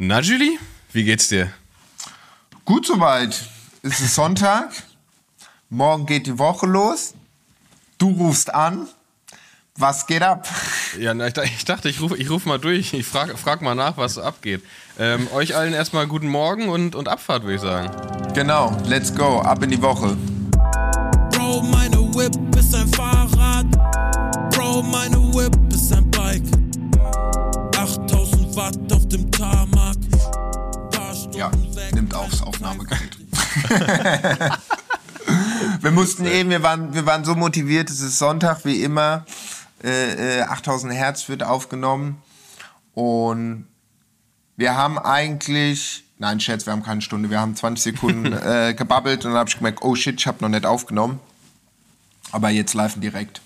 Na, Julie, wie geht's dir? Gut soweit. Es ist Sonntag. Morgen geht die Woche los. Du rufst an. Was geht ab? Ja, na, ich, ich dachte, ich rufe ich ruf mal durch. Ich frage frag mal nach, was abgeht. Ähm, euch allen erstmal guten Morgen und, und Abfahrt, würde ich sagen. Genau, let's go. Ab in die Woche. Bro, meine Whip ist ein Fahrrad. Bro, meine wir mussten eben, wir waren, wir waren so motiviert, es ist Sonntag, wie immer. Äh, äh, 8000 Hertz wird aufgenommen. Und wir haben eigentlich, nein, Scherz, wir haben keine Stunde, wir haben 20 Sekunden äh, gebabbelt und dann habe ich gemerkt, oh shit, ich habe noch nicht aufgenommen. Aber jetzt live direkt.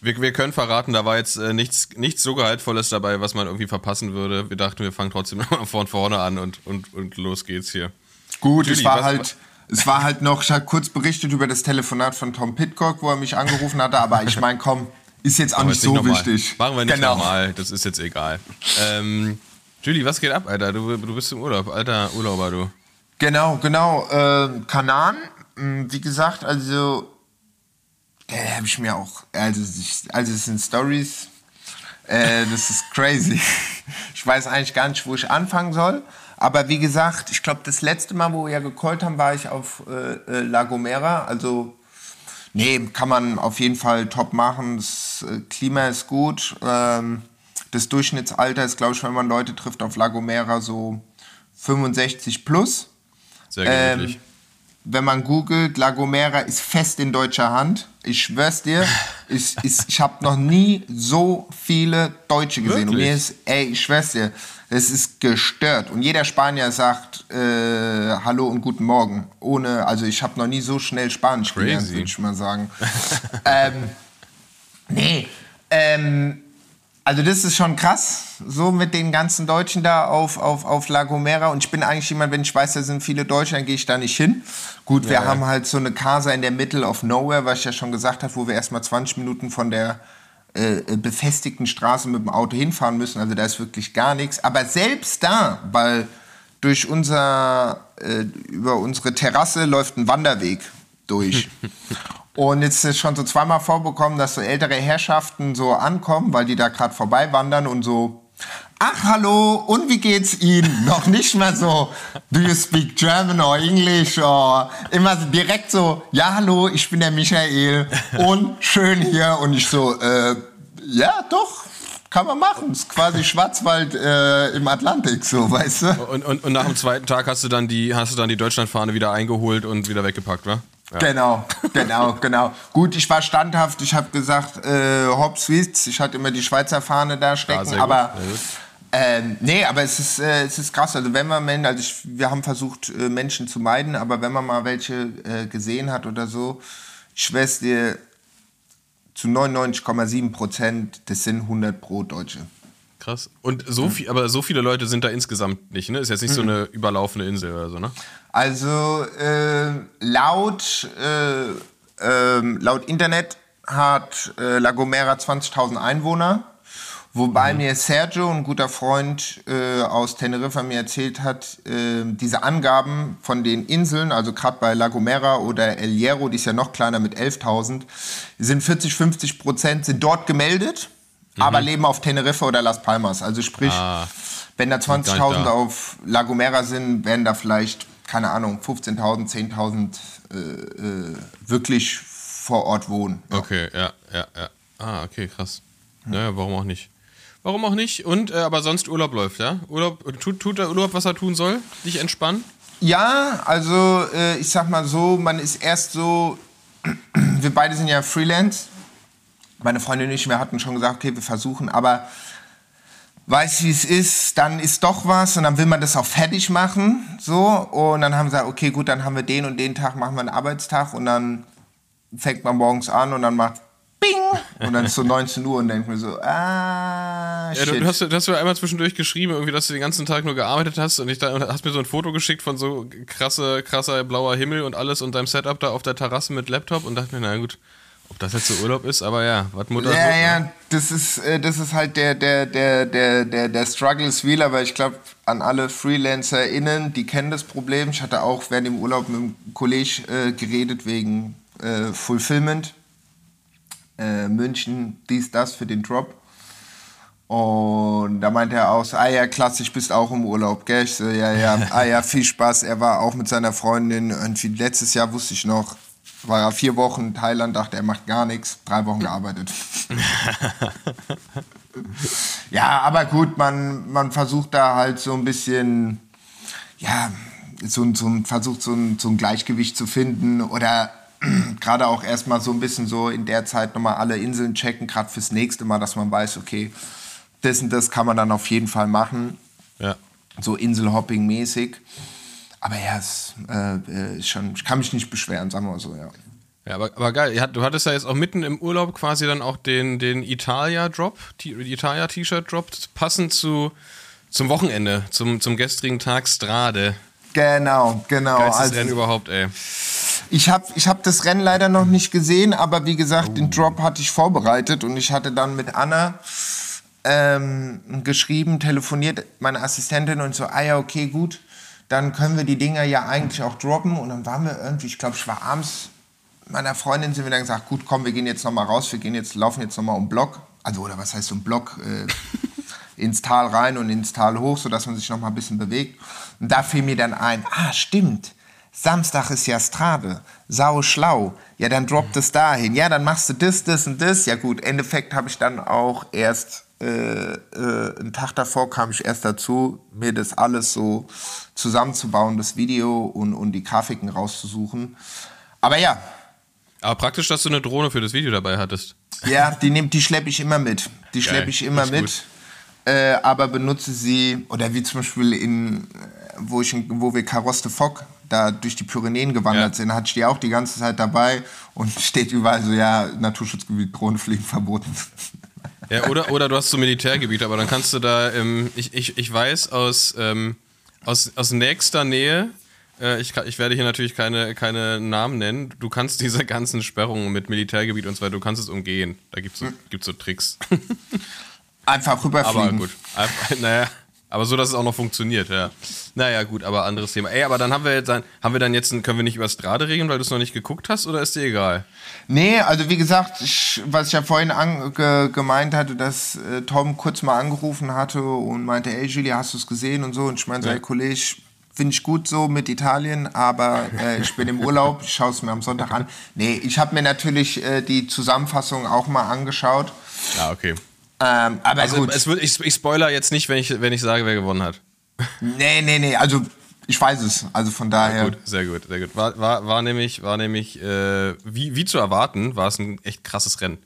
Wir, wir können verraten, da war jetzt äh, nichts, nichts so Gehaltvolles dabei, was man irgendwie verpassen würde. Wir dachten, wir fangen trotzdem von vorne an und, und, und los geht's hier. Gut, Julie, es war was- halt, es war halt noch, ich habe kurz berichtet über das Telefonat von Tom Pitcock, wo er mich angerufen hatte, aber ich meine, komm, ist jetzt auch nicht so nochmal. wichtig. Machen wir nicht genau. normal, das ist jetzt egal. Ähm, Julie, was geht ab, Alter? Du, du bist im Urlaub, alter Urlauber, du. Genau, genau. Äh, Kanan, mh, wie gesagt, also, da habe ich mir auch, also, also es sind Stories, äh, das ist crazy. Ich weiß eigentlich gar nicht, wo ich anfangen soll. Aber wie gesagt, ich glaube, das letzte Mal, wo wir ja gecallt haben, war ich auf äh, äh, La Gomera. Also, nee, kann man auf jeden Fall top machen. Das äh, Klima ist gut. Ähm, das Durchschnittsalter ist, glaube ich, wenn man Leute trifft auf La Gomera, so 65 plus. Sehr Ähm, gemütlich. Wenn man googelt, La Gomera ist fest in deutscher Hand. Ich schwör's dir, ich, ich, ich habe noch nie so viele Deutsche gesehen. Und Wirklich? mir ist, ey, ich schwör's dir, es ist gestört. Und jeder Spanier sagt äh, Hallo und guten Morgen. Ohne, also ich habe noch nie so schnell Spanisch gelernt, würde ich mal sagen. ähm, nee, ähm, also das ist schon krass, so mit den ganzen Deutschen da auf, auf, auf La Gomera. Und ich bin eigentlich jemand, wenn ich weiß, da sind viele Deutsche, dann gehe ich da nicht hin. Gut, wir Ja, ja. haben halt so eine Casa in der Middle of Nowhere, was ich ja schon gesagt habe, wo wir erstmal 20 Minuten von der äh, befestigten Straße mit dem Auto hinfahren müssen. Also da ist wirklich gar nichts. Aber selbst da, weil durch unser, äh, über unsere Terrasse läuft ein Wanderweg durch. Und jetzt ist schon so zweimal vorbekommen, dass so ältere Herrschaften so ankommen, weil die da gerade vorbei wandern und so, ach hallo, und wie geht's Ihnen? Noch nicht mal so, do you speak German or English? Or immer direkt so, ja hallo, ich bin der Michael und schön hier. Und ich so, äh, ja doch, kann man machen. Ist quasi Schwarzwald äh, im Atlantik, so, weißt du? Und, und, und nach dem zweiten Tag hast du dann die, hast du dann die Deutschlandfahne wieder eingeholt und wieder weggepackt, wa? Ja. Genau, genau, genau. Gut, ich war standhaft. Ich habe gesagt, äh, Hop Swiss. Ich hatte immer die Schweizer Fahne da stecken. gut, aber gut. ähm, nee, aber es ist, äh, es ist krass. Also wenn man, also ich, wir haben versucht äh, Menschen zu meiden, aber wenn man mal welche äh, gesehen hat oder so, ich schwör's dir, zu 99,7 Prozent, das sind 100 pro Deutsche. Krass. Und so viel, aber so viele Leute sind da insgesamt nicht, ne? Ist jetzt nicht so eine überlaufene Insel oder so, ne? Also äh, laut, äh, ähm, laut Internet hat äh, La Gomera 20.000 Einwohner, wobei mir Sergio, ein guter Freund äh, aus Teneriffa, mir erzählt hat, äh, diese Angaben von den Inseln, also gerade bei La Gomera oder El Hierro, die ist ja noch kleiner mit 11.000, sind 40, 50 Prozent sind dort gemeldet, aber leben auf Teneriffa oder Las Palmas. Also sprich, Ah. wenn da gar nicht 20.000 da. auf La Gomera sind, werden da vielleicht, keine Ahnung, 15.000, 10.000 äh, äh, wirklich vor Ort wohnen. Okay, ja, ja, ja. Ah, okay, krass. Naja, warum auch nicht? Warum auch nicht? Und, äh, aber sonst Urlaub läuft, ja? Urlaub, tut, tut der Urlaub, was er tun soll? Dich entspannen? Ja, also äh, ich sag mal so, man ist erst so, wir beide sind ja Freelance. Meine Freundin und ich, wir hatten schon gesagt, okay, wir versuchen, aber weiß wie es ist, dann ist doch was und dann will man das auch fertig machen, so. Und dann haben wir gesagt, okay, gut, dann haben wir den und den Tag, machen wir einen Arbeitstag und dann fängt man morgens an und dann macht Bing! Und dann ist so 19 Uhr und denkt mir so, ah, Ja, shit. du, du, hast, du hast mir einmal zwischendurch geschrieben, irgendwie, dass du den ganzen Tag nur gearbeitet hast und, ich da, und hast mir so ein Foto geschickt von so krasse, krasser blauer Himmel und alles und deinem Setup da auf der Terrasse mit Laptop und dachte mir, na gut, Ob das jetzt so Urlaub ist, aber ja, was Mutter Ja, tut, ne? ja, das ist, äh, das ist halt der, der, der, der, der, der Struggle ist real, aber ich glaube, an alle FreelancerInnen, die kennen das Problem. Ich hatte auch während dem Urlaub mit dem Kollege äh, geredet wegen äh, Fulfillment. Äh, München, dies, das für den Drop. Und da meinte er aus, ah ja, klassisch, bist auch im Urlaub, gell? Ich so, ja, ja, ah ja, viel Spaß. Er war auch mit seiner Freundin, irgendwie letztes Jahr wusste ich noch, war er vier Wochen in Thailand, dachte er macht gar nichts, drei Wochen gearbeitet. ja, aber gut, man, man versucht da halt so ein bisschen, ja, so, ein- so versucht so ein, so ein Gleichgewicht zu finden oder gerade auch erstmal so ein bisschen so in der Zeit nochmal alle Inseln checken, gerade fürs nächste Mal, dass man weiß, okay, das und das kann man dann auf jeden Fall machen, Ja. so Inselhopping-mäßig. Aber ja, es, äh, äh, schon, ich kann mich nicht beschweren, sagen wir mal so, ja. Ja, aber, aber geil. Du hattest ja jetzt auch mitten im Urlaub quasi dann auch den, den Italia-Drop, die Italia-T-Shirt-Drop, passend zu, zum Wochenende, zum, zum gestrigen Tag Strade. Genau, genau. Geilstes Also, Rennen überhaupt, ey. Ich habe ich hab das Rennen leider noch nicht gesehen, aber wie gesagt, den Drop hatte ich vorbereitet und ich hatte dann mit Anna ähm, geschrieben, telefoniert, meine Assistentin und so, ah ja, okay, gut, dann können wir die Dinger ja eigentlich auch droppen und dann waren wir irgendwie, ich glaube, ich war abends meiner Freundin, sind wir dann gesagt, gut, komm, wir gehen jetzt nochmal raus, wir gehen jetzt, laufen jetzt nochmal um Block, also oder was heißt um Block, äh, ins Tal rein und ins Tal hoch, sodass man sich noch mal ein bisschen bewegt. Und da fiel mir dann ein, ah, stimmt, Samstag ist ja Strade, sau schlau. Ja, dann droppt es dahin. Ja, dann machst du das, das und das. Ja gut, Endeffekt habe ich dann auch erst, äh, äh, einen Tag davor kam ich erst dazu, mir das alles so zusammenzubauen, das Video und, und die Grafiken rauszusuchen. Aber ja, Aber praktisch, dass du eine Drohne für das Video dabei hattest. ja, die, nehm, die schleppe ich immer mit. Die schleppe ich immer mit. Äh, aber benutze sie, oder wie zum Beispiel in, äh, wo, ich, wo wir Karoste Fock da durch die Pyrenäen gewandert Ja. sind, hatte ich die auch die ganze Zeit dabei und steht überall so, ja, Naturschutzgebiet, Drohnenfliegen verboten. Ja, oder, oder du hast so Militärgebiete, aber dann kannst du da, ähm, ich, ich, ich weiß aus, ähm, aus, aus nächster Nähe, äh, ich, ich werde hier natürlich keine, keine Namen nennen, du kannst diese ganzen Sperrungen mit Militärgebiet und so weiter, du kannst es umgehen. Da gibt es so, gibt's so Tricks. Einfach aber rüberfliegen. gut. Einfach, naja, aber so, dass es auch noch funktioniert, ja. Naja, gut, aber anderes Thema. Ey, aber dann haben wir jetzt dann, haben wir dann jetzt, können wir nicht über Strade regeln, weil du es noch nicht geguckt hast, oder ist dir egal? Nee, also wie gesagt, ich, was ich ja vorhin an, ge, gemeint hatte, dass äh, Tom kurz mal angerufen hatte und meinte, ey Julia, hast du es gesehen und so. Und ich meinte, Ja. Kollege, finde ich gut so mit Italien, aber äh, ich bin im Urlaub, ich schaue es mir am Sonntag an. Nee, ich habe mir natürlich äh, die Zusammenfassung auch mal angeschaut. Ja, okay. Ähm, aber Also gut, es wird, ich, ich spoiler jetzt nicht, wenn ich, wenn ich sage, wer gewonnen hat. nee, nee, nee, also ich weiß es. Also von daher, Gut, sehr gut, sehr gut. War, war, war nämlich, war nämlich äh, wie, wie zu erwarten, war es ein echt krasses Rennen.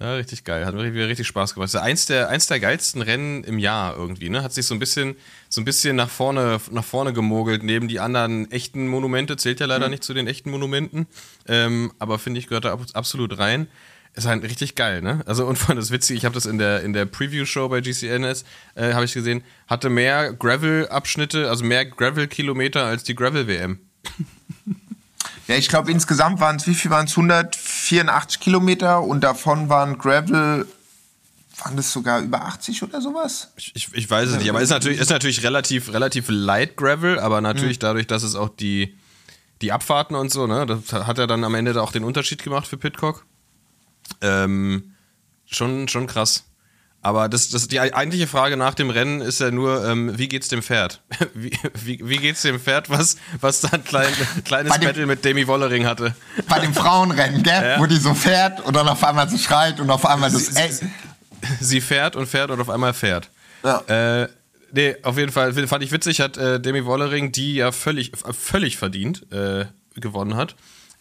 Ja, richtig geil. Hat mir richtig, richtig Spaß gemacht. Das ist eins der, eins der geilsten Rennen im Jahr irgendwie, ne? Hat sich so ein bisschen, so ein bisschen nach vorne, nach vorne gemogelt, neben die anderen echten Monumente. Zählt ja leider nicht zu den echten Monumenten. Ähm, aber finde ich, gehört da ab- absolut rein. Ist halt richtig geil, ne? Also und allem das Witzige, ich habe das in der, in der Preview-Show bei GCNS, äh, habe ich gesehen, hatte mehr Gravel-Abschnitte, also mehr Gravel-Kilometer als die Gravel-WM. ja, ich glaube insgesamt waren es, wie viel waren es? 184 Kilometer und davon waren Gravel, waren das sogar über 80 oder sowas? Ich, ich, ich weiß es nicht, aber ist natürlich, ist natürlich relativ, relativ light Gravel, aber natürlich dadurch, dass es auch die, die Abfahrten und so, ne, das hat er dann am Ende auch den Unterschied gemacht für Pitcock. Ähm, schon, schon krass. Aber das, das, die eigentliche Frage nach dem Rennen ist ja nur, ähm, wie geht's dem Pferd? Wie, wie, wie geht's dem Pferd, was, was da ein klein, kleines dem- Battle mit Demi Wollering hatte? Bei dem Frauenrennen, gell? Ja. Wo die so fährt und dann auf einmal so schreit und auf einmal das. Sie- sie- sie fährt und fährt und auf einmal fährt. Ja. Äh, nee, auf jeden Fall fand ich witzig, hat äh, Demi Wollering, die ja völlig, völlig verdient äh, gewonnen hat.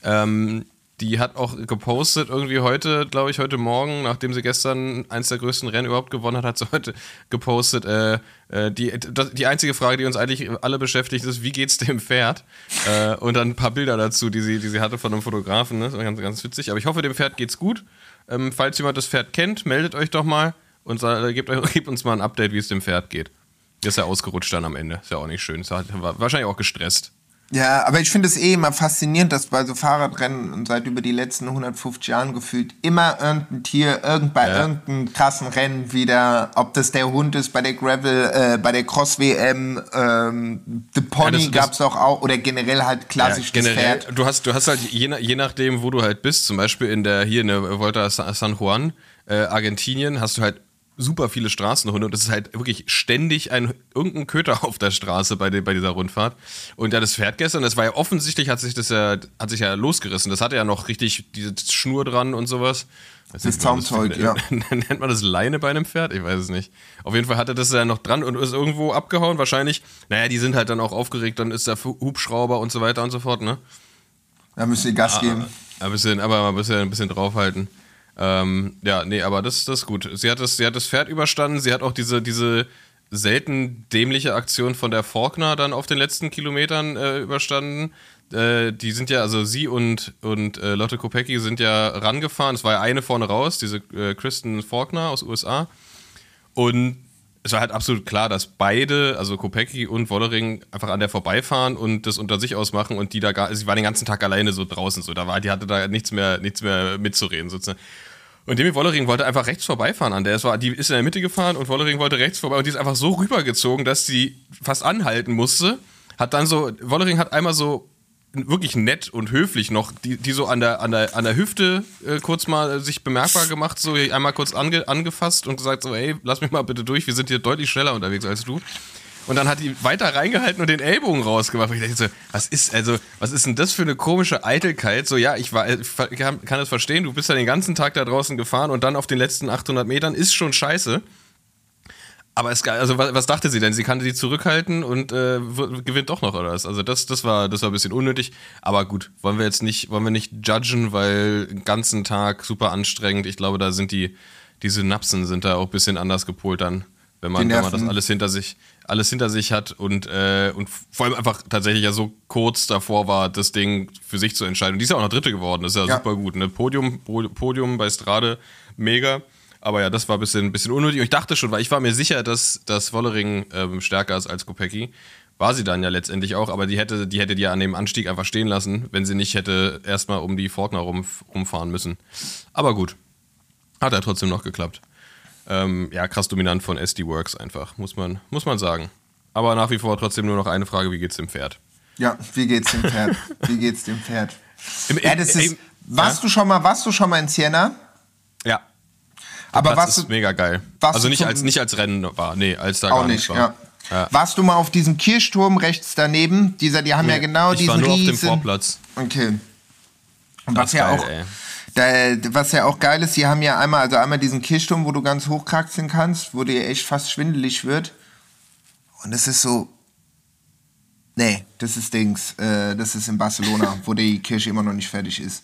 Ähm, die hat auch gepostet, irgendwie heute, glaube ich, heute Morgen, nachdem sie gestern eins der größten Rennen überhaupt gewonnen hat, hat sie heute gepostet. Äh, äh, die, die einzige Frage, die uns eigentlich alle beschäftigt, ist, wie geht's dem Pferd? Äh, und dann ein paar Bilder dazu, die sie, die sie hatte von einem Fotografen. Ne? Das war ganz, ganz witzig. Aber ich hoffe, dem Pferd geht's gut. Ähm, falls jemand das Pferd kennt, meldet euch doch mal und äh, gebt, euch- gebt uns mal ein Update, wie es dem Pferd geht. Ist ja ausgerutscht dann am Ende. Ist ja auch nicht schön. Ist ja, war wahrscheinlich auch gestresst. Ja, aber ich finde es eh immer faszinierend, dass bei so Fahrradrennen und seit über die letzten 150 Jahren gefühlt immer irgendein Tier, irgend bei Ja. irgendeinem krassen Rennen wieder, ob das der Hund ist bei der Gravel, äh, bei der Cross WM, ähm, The Pony das- das- gab's doch auch oder generell halt klassisch ja, das generell, Pferd. du hast, du hast halt je, je nachdem, wo du halt bist, zum Beispiel in der hier in der Volta Sa- San Juan, äh, Argentinien, hast du halt super viele Straßenhunde und es ist halt wirklich ständig ein irgendein Köter auf der Straße bei, de, bei dieser Rundfahrt. Und ja, das Pferd gestern, das war ja offensichtlich, hat sich das ja, hat sich ja losgerissen. Das hatte ja noch richtig diese Schnur dran und sowas. Das man Zaumzeug, ja. Nennt man das Leine bei einem Pferd? Ich weiß es nicht. Auf jeden Fall hatte das ja noch dran und ist irgendwo abgehauen. Wahrscheinlich, naja, die sind halt dann auch aufgeregt, dann ist der Hubschrauber und so weiter und so fort, ne? Da müssen die Gas geben. Ein bisschen, aber mal ein bisschen, ein bisschen draufhalten. Ähm, ja, nee, aber das, das ist gut. Sie hat das, sie hat das Pferd überstanden. Sie hat auch diese, diese selten dämliche Aktion von der Faulkner dann auf den letzten Kilometern äh, überstanden. Äh, die sind ja, also sie und, und äh, Lotte Kopecki sind ja rangefahren. Es war ja eine vorne raus, diese äh, Kristen Faulkner aus USA. Und es war halt absolut klar, dass beide, also Kopecki und Wollering, einfach an der vorbeifahren und das unter sich ausmachen und die da gar, sie war den ganzen Tag alleine so draußen, so, da war, die hatte da nichts mehr, nichts mehr mitzureden, sozusagen. Und Demi Wollering wollte einfach rechts vorbeifahren an der. Es war, die ist in der Mitte gefahren und Wollering wollte rechts vorbei und die ist einfach so rübergezogen, dass sie fast anhalten musste. Hat dann so, Wollering hat einmal so wirklich nett und höflich noch, die, die so an der, an der, an der Hüfte äh, kurz mal sich bemerkbar gemacht, so einmal kurz ange, angefasst und gesagt so, ey, lass mich mal bitte durch, wir sind hier deutlich schneller unterwegs als du. Und dann hat die weiter reingehalten und den Ellbogen rausgemacht. Und ich dachte so, was ist, also, was ist denn das für eine komische Eitelkeit? So, ja, ich, war, ich kann, das verstehen, du bist ja den ganzen Tag da draußen gefahren und dann auf den letzten 800 Metern ist schon scheiße. Aber es, also was, was dachte sie denn? Sie kann die zurückhalten und äh, gewinnt doch noch oder was? Also das, das war, das war ein bisschen unnötig. Aber gut, wollen wir jetzt nicht, wollen wir nicht judgen, weil den ganzen Tag super anstrengend. Ich glaube, da sind die, die Synapsen sind da auch ein bisschen anders gepolt dann, wenn man, wenn man das alles hinter sich, alles hinter sich hat und, äh, und vor allem einfach tatsächlich ja so kurz davor war, das Ding für sich zu entscheiden. Und die ist ja auch noch Dritte geworden. Das ist ja, Ja. super gut. Ne? Podium, Po- Podium bei Strade, mega. Aber ja, das war ein bisschen, ein bisschen unnötig. Und ich dachte schon, weil ich war mir sicher, dass, dass Wollering ähm, stärker ist als Kopecki. War sie dann ja letztendlich auch, aber die hätte, die hätte die ja an dem Anstieg einfach stehen lassen, wenn sie nicht hätte erstmal um die Faulkner rum, rumfahren müssen. Aber gut. Hat ja trotzdem noch geklappt. Ähm, ja, krass dominant von SD Works einfach, muss man, muss man sagen. Aber nach wie vor trotzdem nur noch eine Frage: Wie geht's dem Pferd? Ja, wie geht's dem Pferd? wie geht's dem Pferd? Im- Ja, das ist, im- warst du schon mal, warst du schon mal in Siena? Ja. Aber Platz warst ist du, mega geil. Also nicht als, nicht als Rennen war, nee, als da auch gar nicht, war. ja. Ja. Warst du mal auf diesem Kirchturm rechts daneben? Dieser, die haben ja genau ich diesen war nur auf dem riesen- Vorplatz. Okay. Und Das was ja geil, auch, ey. Da, was ja auch geil ist, die haben ja einmal, also einmal diesen Kirchturm, wo du ganz hochkraxeln kannst, wo dir echt fast schwindelig wird. Und es ist so, nee, das ist Dings, äh, das ist in Barcelona, wo die Kirche immer noch nicht fertig ist.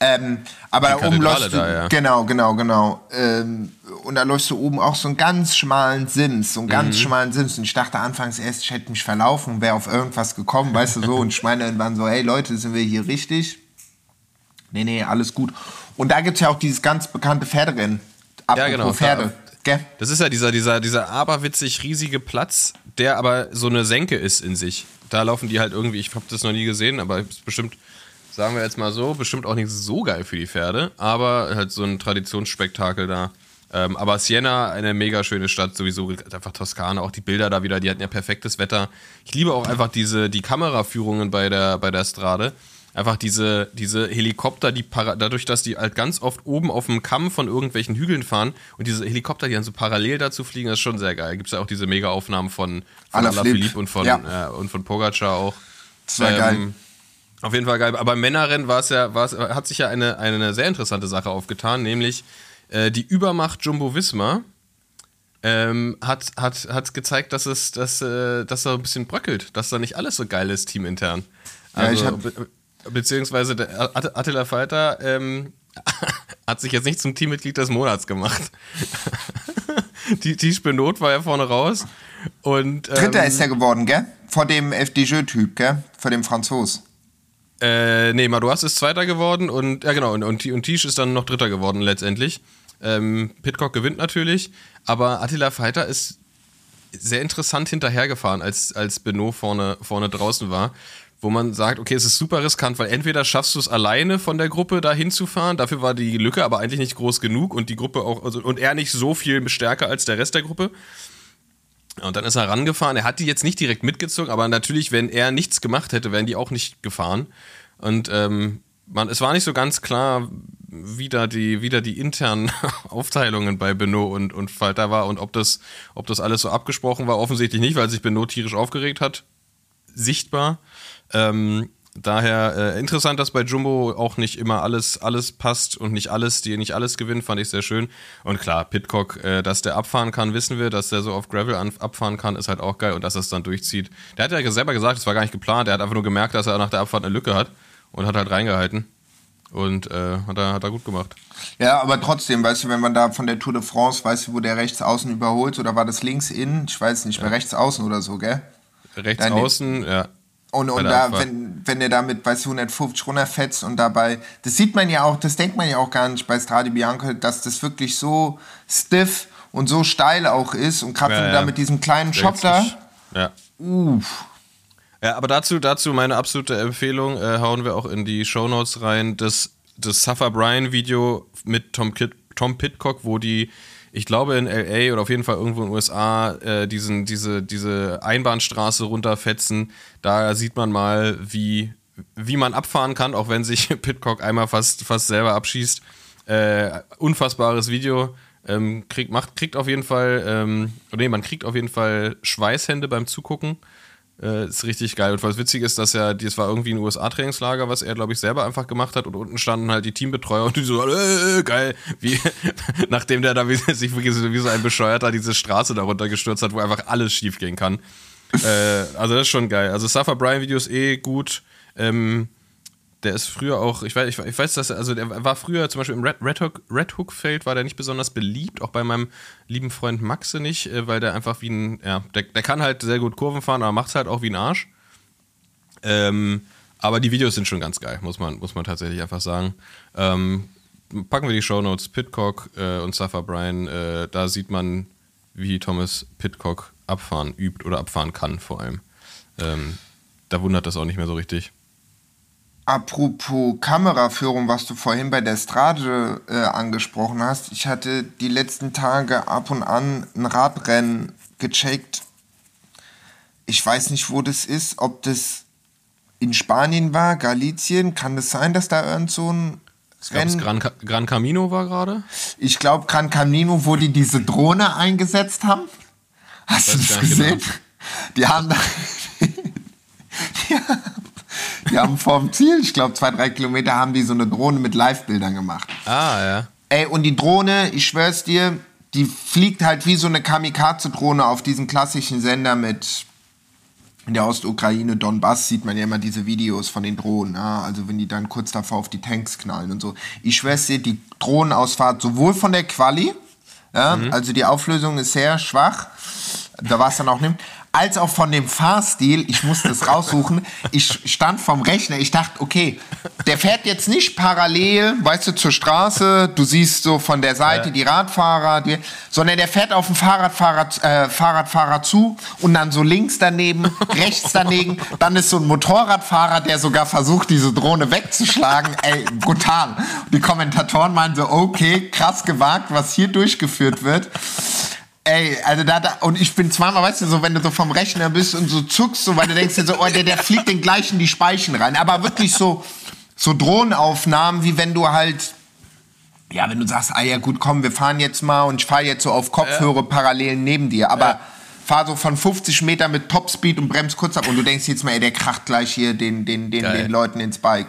Ähm, aber da oben läufst du, da, ja. genau, genau, genau. Ähm, und da läufst du oben auch so einen ganz schmalen Sims, so einen Mhm. ganz schmalen Sims. Und ich dachte anfangs erst, ich hätte mich verlaufen, wäre auf irgendwas gekommen, weißt du so. Und ich meine irgendwann so, hey Leute, sind wir hier richtig? Nee, nee, alles gut. Und da gibt es ja auch dieses ganz bekannte Pferderennen. Apropos genau, Pferde. Gell? Das ist ja dieser, dieser, dieser aberwitzig riesige Platz, der aber so eine Senke ist in sich. Da laufen die halt irgendwie, ich habe das noch nie gesehen, aber ist bestimmt, sagen wir jetzt mal so, bestimmt auch nicht so geil für die Pferde, aber halt so ein Traditionsspektakel da. Ähm, aber Siena, eine mega schöne Stadt, sowieso einfach Toskana, auch die Bilder da wieder, die hatten ja perfektes Wetter. Ich liebe auch einfach diese, die Kameraführungen bei der, bei der Strade. Einfach diese, diese Helikopter, die dadurch, dass die halt ganz oft oben auf dem Kamm von irgendwelchen Hügeln fahren und diese Helikopter, die dann so parallel dazu fliegen, das ist schon sehr geil. Gibt es ja auch diese Mega-Aufnahmen von, von Alaphilippe. Und von, Ja. äh, und von Pogacar auch. Das war geil. Auf jeden Fall geil. Aber im Männerrennen war es ja, war es, hat sich ja eine, eine sehr interessante Sache aufgetan, nämlich äh, die Übermacht Jumbo Visma ähm, hat, hat, hat gezeigt, dass es, dass, äh, dass da ein bisschen bröckelt, dass da nicht alles so geil ist, teamintern. Ja, Also, ich hab- be beziehungsweise Attila Falter ähm, hat sich jetzt nicht zum Teammitglied des Monats gemacht. die, die Spinot war ja vorne raus. Und, ähm, Dritter ist er geworden, gell? Vor dem FDJ-Typ, gell? Vor dem Franzos. Äh, nee, Madouas ist Zweiter geworden und, ja genau, und, und, und Tisch ist dann noch Dritter geworden letztendlich. Ähm, Pitcock gewinnt natürlich, aber Attila Fighter ist sehr interessant hinterhergefahren, als, als Benoit vorne, vorne draußen war. Wo man sagt, okay, es ist super riskant, weil entweder schaffst du es alleine von der Gruppe da hinzufahren, dafür war die Lücke aber eigentlich nicht groß genug und die Gruppe auch, also, und er nicht so viel stärker als der Rest der Gruppe. Und dann ist er rangefahren. Er hat die jetzt nicht direkt mitgezogen, aber natürlich, wenn er nichts gemacht hätte, wären die auch nicht gefahren. Und ähm, man, es war nicht so ganz klar, wie da die, wie da die internen Aufteilungen bei Benot und, und Falter war und ob das, ob das alles so abgesprochen war. Offensichtlich nicht, weil sich Benot tierisch aufgeregt hat. Sichtbar. Ähm, daher äh, interessant, dass bei Jumbo auch nicht immer alles, alles passt und nicht alles, die nicht alles gewinnt, fand ich sehr schön. Und klar, Pitcock, äh, dass der abfahren kann, wissen wir, dass der so auf Gravel abfahren kann, ist halt auch geil und dass er es dann durchzieht. Der hat ja selber gesagt, es war gar nicht geplant, der hat einfach nur gemerkt, dass er nach der Abfahrt eine Lücke hat und hat halt reingehalten. Und äh, hat, er, hat er gut gemacht. Ja, aber trotzdem, weißt du, wenn man da von der Tour de France, weißt du, wo der rechts außen überholt, oder war das links innen? Ich weiß nicht mehr, ja. rechts außen oder so, gell? Rechts Deine, außen, ja. Und, und da, wenn, wenn er damit, weißt du, 150 runterfetzt und dabei, das sieht man ja auch, das denkt man ja auch gar nicht bei Strade Bianca, dass das wirklich so stiff und so steil auch ist und gerade ja, wenn du ja. da mit diesem kleinen Shop da, ja. uff. Ja, aber dazu, dazu meine absolute Empfehlung, äh, hauen wir auch in die Shownotes rein, das, das Suffer Brian Video mit Tom, Kid, Tom Pitcock, wo die ich glaube in LA oder auf jeden Fall irgendwo in den USA äh, diesen, diese, diese Einbahnstraße runterfetzen. Da sieht man mal, wie, wie man abfahren kann, auch wenn sich Pitcock einmal fast, fast selber abschießt. Äh, unfassbares Video. Ähm, kriegt, macht, kriegt auf jeden Fall, ähm, nee, man kriegt auf jeden Fall Schweißhände beim Zugucken. Äh, ist richtig geil. Und was witzig ist, dass er, das war irgendwie ein USA-Trainingslager, was er, glaube ich, selber einfach gemacht hat. Und unten standen halt die Teambetreuer und die so, äh, geil, wie, nachdem der da wie, sich wie so, wie so ein Bescheuerter diese Straße darunter gestürzt hat, wo einfach alles schief gehen kann. äh, also das ist schon geil. Also Suffer Brian Videos eh gut. Ähm, der ist früher auch, ich weiß, ich weiß, dass er, also der war früher zum Beispiel im Red, Red, Hook, Red Hook Feld war der nicht besonders beliebt, auch bei meinem lieben Freund Maxe nicht, äh, weil der einfach wie ein, ja, der, der kann halt sehr gut Kurven fahren, aber macht es halt auch wie ein Arsch. Ähm, aber die Videos sind schon ganz geil, muss man, muss man tatsächlich einfach sagen. Ähm, packen wir die Shownotes, Pitcock äh, und Suffer Brian, äh, da sieht man, wie Thomas Pitcock abfahren übt oder abfahren kann vor allem. Ähm, da wundert das auch nicht mehr so richtig. Apropos Kameraführung, was du vorhin bei der Strade äh, angesprochen hast. Ich hatte die letzten Tage ab und an ein Radrennen gecheckt. Ich weiß nicht, wo das ist, ob das in Spanien war, Galicien. Kann das sein, dass da irgend so ein Rennen... Gran, Gran Camino war gerade? Ich glaube Gran Camino, wo die diese Drohne eingesetzt haben. Hast du das gesehen? Genau. Die haben da... die haben die haben vorm Ziel, ich glaube zwei, drei Kilometer, haben die so eine Drohne mit Live-Bildern gemacht. Ah, ja. Ey, und die Drohne, ich schwör's dir, die fliegt halt wie so eine Kamikaze-Drohne auf diesen klassischen Sender mit in der Ostukraine, Donbass, sieht man ja immer diese Videos von den Drohnen. Ja? Also wenn die dann kurz davor auf die Tanks knallen und so. Ich schwör's dir, die Drohnenausfahrt sowohl von der Quali, ja, mhm. also die Auflösung ist sehr schwach, da war es dann auch nicht, als auch von dem Fahrstil. Ich musste es raussuchen. Ich stand vom Rechner. Ich dachte, okay, der fährt jetzt nicht parallel, weißt du, zur Straße. Du siehst so von der Seite ja. die Radfahrer, die, sondern der fährt auf den Fahrradfahrer, äh, Fahrradfahrer zu und dann so links daneben, rechts daneben. Dann ist so ein Motorradfahrer, der sogar versucht, diese Drohne wegzuschlagen. Ey, brutal. Die Kommentatoren meinen so, okay, krass gewagt, was hier durchgeführt wird. Ey, also da, da, und ich bin zweimal, weißt du, so, wenn du so vom Rechner bist und so zuckst, so, weil du denkst dir so, oh, der, der fliegt den gleichen die Speichen rein. Aber wirklich so, so Drohnenaufnahmen, wie wenn du halt, ja, wenn du sagst, ah ja, gut, komm, wir fahren jetzt mal und ich fahre jetzt so auf Kopfhörer ja. parallel neben dir. Aber ja. fahr so von 50 Meter mit Topspeed und bremst kurz ab und du denkst jetzt mal, ey, der kracht gleich hier den, den, den, den Leuten ins Bike.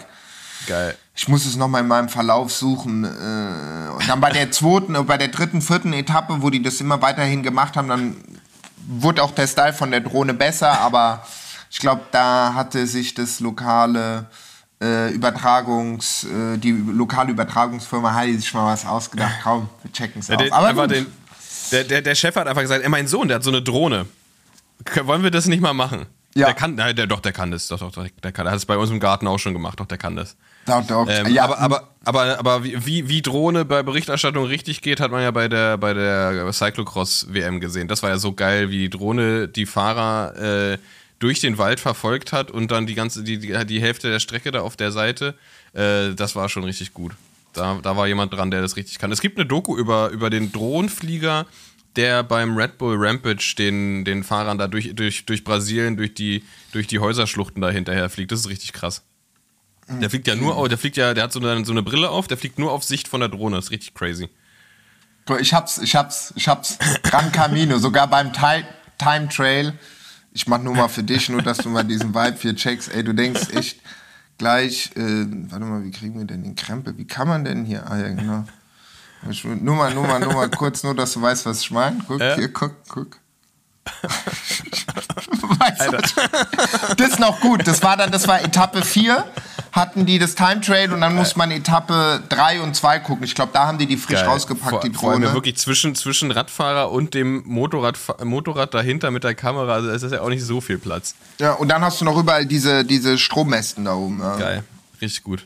Geil. Ich muss es nochmal in meinem Verlauf suchen. Äh, und dann bei der zweiten, bei der dritten, vierten Etappe, wo die das immer weiterhin gemacht haben, dann wurde auch der Style von der Drohne besser, aber ich glaube, da hatte sich das lokale äh, Übertragungs, äh, die lokale Übertragungsfirma hat sich mal was ausgedacht. Kaum, wir checken es ja, aus. Aber den, der, der, der Chef hat einfach gesagt, ey, mein Sohn, der hat so eine Drohne. Wollen wir das nicht mal machen? Ja. Der kann, der, doch, der kann das. Doch, doch, der kann. Der hat es bei uns im Garten auch schon gemacht. Doch, der kann das. Doch, doch. Ähm, ja. Aber, aber, aber, aber wie, wie Drohne bei Berichterstattung richtig geht, hat man ja bei der, bei der Cyclocross WM gesehen. Das war ja so geil, wie die Drohne die Fahrer äh, durch den Wald verfolgt hat und dann die ganze, die, die, die Hälfte der Strecke da auf der Seite. Äh, das war schon richtig gut. Da, da war jemand dran, der das richtig kann. Es gibt eine Doku über, über den Drohnenflieger, der beim Red Bull Rampage den, den Fahrern da durch, durch, durch Brasilien, durch die, durch die Häuserschluchten da hinterher fliegt. Das ist richtig krass. Der fliegt ja nur, der fliegt ja, der hat so eine, so eine Brille auf, der fliegt nur auf Sicht von der Drohne. Das ist richtig crazy. Ich hab's, ich hab's, ich hab's. Gran Camino, sogar beim Time, Time Trail. Ich mach nur mal für dich, nur dass du mal diesen Vibe hier checkst. Ey, du denkst echt gleich, äh, warte mal, wie kriegen wir denn den Krempel? Wie kann man denn hier? Ah ja, genau. Ich, nur mal, nur mal, nur mal kurz, nur dass du weißt, was ich meine. Guck, Ja. hier, guck, guck. weißt du, das ist noch gut. Das war dann, das war Etappe 4, hatten die das Time Trail und dann muss man Etappe 3 und 2 gucken. Ich glaube, da haben die die frisch Geil. rausgepackt, vor, die Vor allem Drohne. ja wirklich zwischen, zwischen Radfahrer und dem Motorrad, Motorrad dahinter mit der Kamera, also es ist ja auch nicht so viel Platz. Ja, und dann hast du noch überall diese, diese Strommästen da oben. Ja. Geil. Richtig gut.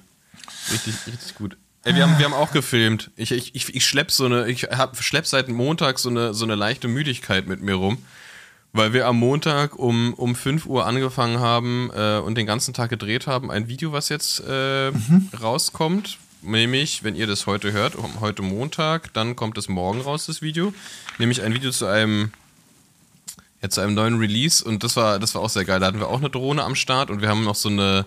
Richtig, richtig gut. Ey, wir, haben, wir haben auch gefilmt. Ich, ich, ich, ich schlepp so eine, ich hab, schlepp seit Montag so eine, so eine leichte Müdigkeit mit mir rum. Weil wir am Montag um, um 5 Uhr angefangen haben äh, und den ganzen Tag gedreht haben. Ein Video, was jetzt äh, rauskommt. Nämlich, wenn ihr das heute hört, um, heute Montag, dann kommt es morgen raus, das Video. Nämlich ein Video zu einem, ja, zu einem neuen Release. Und das war, das war auch sehr geil. Da hatten wir auch eine Drohne am Start und wir haben noch so eine,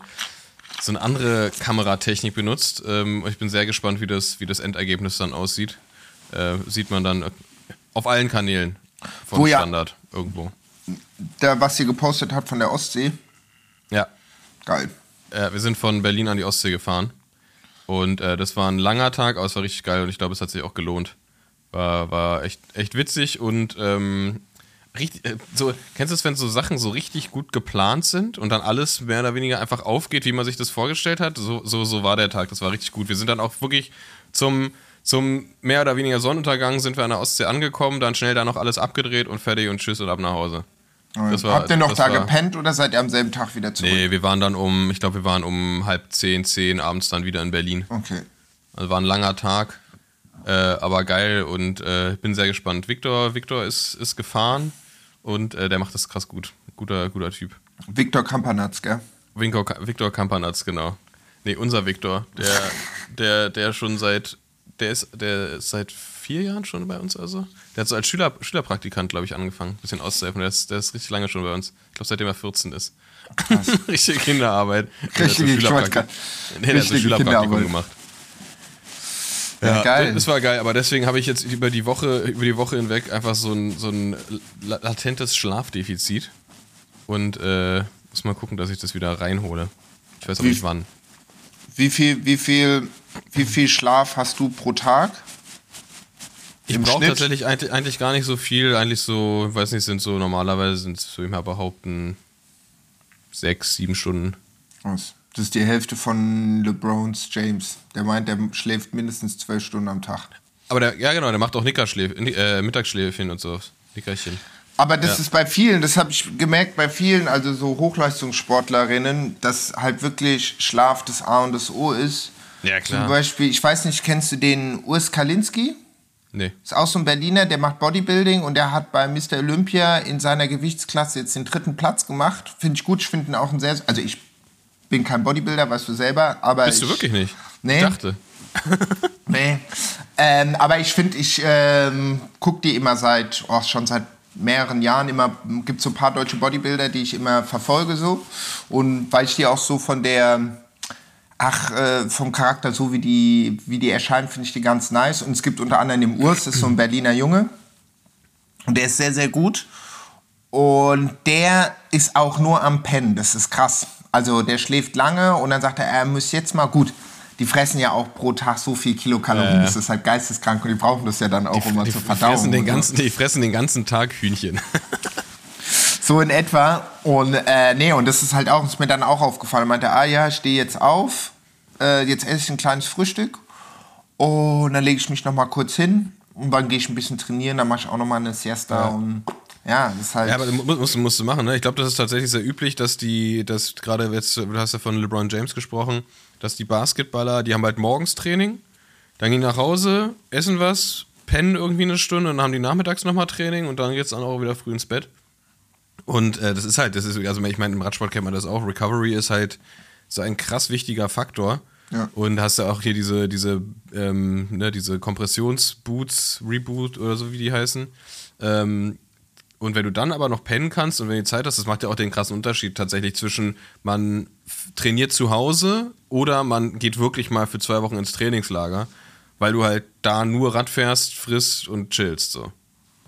so eine andere Kameratechnik benutzt. Ähm, ich bin sehr gespannt, wie das, wie das Endergebnis dann aussieht. Äh, sieht man dann auf allen Kanälen von Wo ja- Standard irgendwo. Der, was ihr gepostet hat von der Ostsee. Ja. Geil. Äh, wir sind von Berlin an die Ostsee gefahren. Und äh, das war ein langer Tag, aber es war richtig geil und ich glaube, es hat sich auch gelohnt. War, war echt, echt witzig und ähm, richtig, äh, so, kennst du es, wenn so Sachen so richtig gut geplant sind und dann alles mehr oder weniger einfach aufgeht, wie man sich das vorgestellt hat? So, so, so war der Tag, das war richtig gut. Wir sind dann auch wirklich zum, zum mehr oder weniger Sonnenuntergang sind wir an der Ostsee angekommen, dann schnell da noch alles abgedreht und fertig und tschüss und ab nach Hause. War- Habt ihr noch da war- gepennt oder seid ihr am selben Tag wieder zurück? Nee, wir waren dann um, ich glaube, wir waren um halb zehn, zehn abends dann wieder in Berlin. Okay. Also war ein langer Tag, äh, aber geil und äh, bin sehr gespannt. Victor, Victor ist, ist gefahren und äh, der macht das krass gut. Guter, guter Typ. Viktor Kampanatz, gell? Victor, Victor Kampanatz, genau. Nee, unser Victor, der, der, der schon seit, der ist, der ist seit vier Jahren schon bei uns, also. Der hat so als Schüler, Schülerpraktikant, glaube ich, angefangen, ein bisschen auszuhelfen. Der ist, der ist richtig lange schon bei uns. Ich glaube, seitdem er 14 ist. Richtige Kinderarbeit. Der hat so Richtige- Schülerpraktik- Nee, der hat so richtige Schülerpraktikum gemacht. Ja, geil. Das war geil, aber deswegen habe ich jetzt über die Woche, über die Woche hinweg einfach so ein, so ein la- latentes Schlafdefizit. Und äh, muss mal gucken, dass ich das wieder reinhole. Ich weiß auch Wie- nicht wann. Wie viel, wie viel, wie viel Schlaf hast du pro Tag? Ich brauche tatsächlich eigentlich, eigentlich gar nicht so viel. Eigentlich so, ich weiß nicht, sind so normalerweise sind es, würde ich mal behaupten, sechs, sieben Stunden. Was? Das ist die Hälfte von LeBrons James. Der meint, der schläft mindestens zwölf Stunden am Tag. Aber der, ja genau, der macht auch Nickerschläf, äh, Mittagsschläfchen und so. Nickerchen. Aber das Ja. ist bei vielen, das habe ich gemerkt bei vielen, also so Hochleistungssportlerinnen, dass halt wirklich Schlaf das A und das O ist. Ja, klar. Zum Beispiel, ich weiß nicht, kennst du den Urs Kalinski? Nee. Ist auch so ein Berliner, der macht Bodybuilding und der hat bei Mr. Olympia in seiner Gewichtsklasse jetzt den dritten Platz gemacht. Finde ich gut, ich finde ihn auch ein sehr, also ich bin kein Bodybuilder, weißt du selber, aber Bist du ich, wirklich nicht? Nee. Ich dachte. Nee. Ähm, aber ich finde, ich ähm, gucke die immer seit, oh, schon seit mehreren Jahren immer, gibt so ein paar deutsche Bodybuilder, die ich immer verfolge so. Und weil ich die auch so von der, ach, äh, vom Charakter, so wie die, wie die erscheinen, finde ich die ganz nice. Und es gibt unter anderem den Urs, das ist so ein Berliner Junge. Und der ist sehr, sehr gut. Und der ist auch nur am Pennen. Das ist krass. Also der schläft lange und dann sagt er, er muss jetzt mal gut. Die fressen ja auch pro Tag so viel Kilokalorien. Ja. Das ist halt geisteskrank und die brauchen das ja dann auch, um mal Die, zu die, verdauen. fressen den so. ganzen, die fressen den ganzen Tag Hühnchen. So in etwa. Und äh, nee, und das ist halt auch, ist mir dann auch aufgefallen. Er meinte, ah ja, ich stehe jetzt auf, äh, jetzt esse ich ein kleines Frühstück und dann lege ich mich noch mal kurz hin und dann gehe ich ein bisschen trainieren, dann mache ich auch noch mal eine Siesta und ja, das ist halt. Ja, aber mu- musst, musst du machen, ne? Ich glaube, das ist tatsächlich sehr üblich, dass die, dass gerade jetzt, du hast ja von LeBron James gesprochen, dass die Basketballer, die haben halt morgens Training, dann gehen die nach Hause, essen was, pennen irgendwie eine Stunde und dann haben die nachmittags nochmal Training und dann geht's dann auch wieder früh ins Bett. Und äh, das ist halt, das ist, also ich meine, im Radsport kennt man das auch, Recovery ist halt so ein krass wichtiger Faktor. Und hast du auch hier diese, diese, ähm, ne, diese Kompressionsboots, Reboot oder so, wie die heißen. Ähm, und wenn du dann aber noch pennen kannst und wenn du Zeit hast, das macht ja auch den krassen Unterschied tatsächlich zwischen man trainiert zu Hause oder man geht wirklich mal für zwei Wochen ins Trainingslager, weil du halt da nur Rad fährst, frisst und chillst so.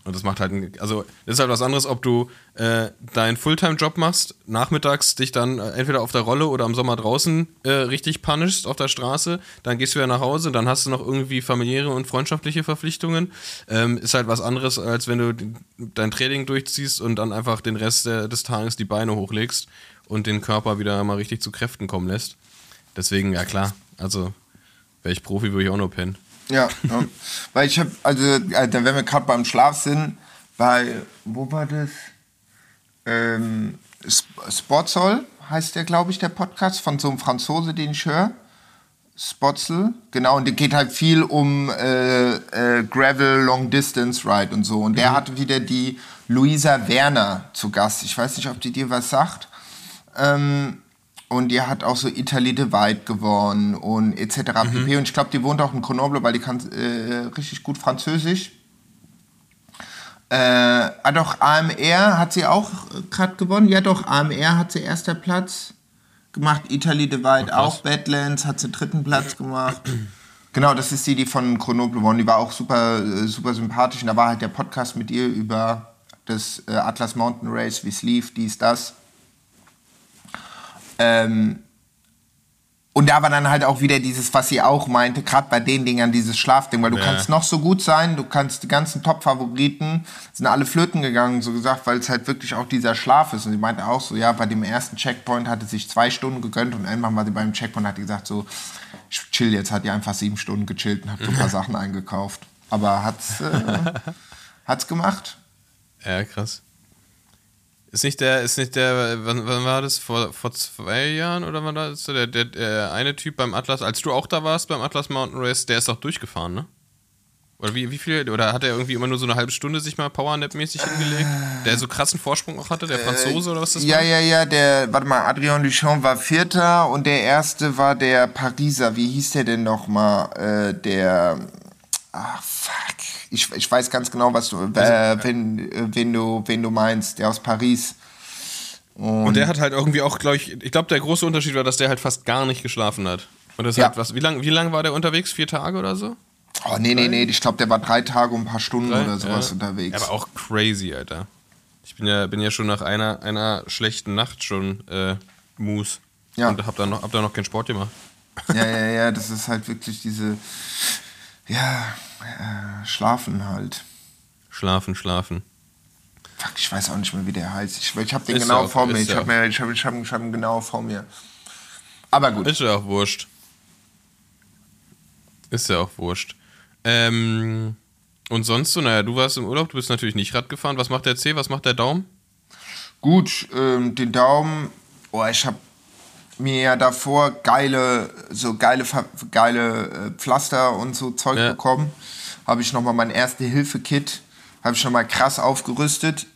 Und das macht halt, ein, also ist halt was anderes, ob du äh, deinen Fulltime-Job machst, nachmittags dich dann äh, entweder auf der Rolle oder im Sommer draußen äh, richtig punishst auf der Straße, dann gehst du wieder nach Hause, dann hast du noch irgendwie familiäre und freundschaftliche Verpflichtungen. Ähm, ist halt was anderes, als wenn du dein Training durchziehst und dann einfach den Rest der, des Tages die Beine hochlegst und den Körper wieder mal richtig zu Kräften kommen lässt. Deswegen, ja klar, also wäre ich Profi, würde ich auch nur pennen. Ja, ja. weil ich habe, also, äh, wenn wir gerade beim Schlaf sind, bei, wo war das? Ähm, Sp- Spotzoll heißt der, glaube ich, der Podcast von so einem Franzose, den ich höre. Spotzel, genau, und der geht halt viel um äh, äh, Gravel Long Distance Ride und so. Und der hat wieder die Luisa Werner zu Gast. Ich weiß nicht, ob die dir was sagt. Ähm, und die hat auch so Italy Divide gewonnen und etc. pp. Und ich glaube, die wohnt auch in Grenoble, weil die kann äh, richtig gut Französisch. Äh, ah doch, AMR hat sie auch gerade gewonnen. Ja doch, AMR hat sie erster Platz gemacht. Italy Divide krass. auch. Badlands hat sie dritten Platz gemacht. Genau, das ist die, die von Grenoble gewonnen. Die war auch super, äh, super sympathisch. Und da war halt der Podcast mit ihr über das äh, Atlas Mountain Race, wie es lief, dies, das. Ähm, und da war dann halt auch wieder dieses, was sie auch meinte, gerade bei den Dingern, dieses Schlafding, weil du Ja. kannst noch so gut sein, du kannst die ganzen Top-Favoriten, sind alle flöten gegangen, so gesagt, weil es halt wirklich auch dieser Schlaf ist. Und sie meinte auch so, ja, bei dem ersten Checkpoint hatte sich zwei Stunden gegönnt und irgendwann war sie beim Checkpoint, hat gesagt so, ich chill jetzt, hat die einfach sieben Stunden gechillt und hat so ein paar Sachen eingekauft. Aber hat's, äh, hat's gemacht. Ja, krass. Ist nicht der, ist nicht der, wann, wann war das? Vor, vor zwei Jahren oder wann war das? Der, der, der eine Typ beim Atlas, als du auch da warst beim Atlas Mountain Race, der ist doch durchgefahren, ne? Oder wie, wie viel, oder hat er irgendwie immer nur so eine halbe Stunde sich mal Powernap-mäßig hingelegt? Der so krassen Vorsprung auch hatte, der Franzose oder was das Ja, war? ja, ja, der, warte mal, Adrien Duchamp war Vierter und der Erste war der Pariser, wie hieß der denn nochmal? Äh, der, ach, fuck, ich, ich weiß ganz genau, was du, Also, äh, wenn, äh, wen, du, wen du meinst, der aus Paris. Und der hat halt irgendwie auch, glaube ich, ich glaube, der große Unterschied war, dass der halt fast gar nicht geschlafen hat. Und das Ja. halt was, wie lange wie lang war der unterwegs? Vier Tage oder so? Oh, nee, nee, nee, ich glaube, der war drei Tage und ein paar Stunden oder sowas Ja. unterwegs. Aber auch crazy, Alter. Ich bin ja, bin ja schon nach einer, einer schlechten Nacht schon äh, Moose. Ja. Und hab dann, noch, hab dann noch keinen Sport gemacht. Ja, ja, ja, das ist halt wirklich diese, ja, äh, Schlafen halt. Schlafen, schlafen. Fuck, ich weiß auch nicht mehr, wie der heißt. Ich, ich habe den Ist genau auch- vor mir. Ich habe hab, ich hab, ich hab ihn genau vor mir. Aber gut. Ist ja auch wurscht. Ist ja auch wurscht. Ähm, und sonst so, naja, du warst im Urlaub, du bist natürlich nicht Rad gefahren. Was macht der C, was macht der Daumen? Gut, ähm, den Daumen. Oh, ich habe mir ja davor geile, so geile, geile äh, Pflaster und so Zeug Ja. bekommen. Habe ich nochmal mein Erste-Hilfe-Kit, habe ich nochmal krass aufgerüstet.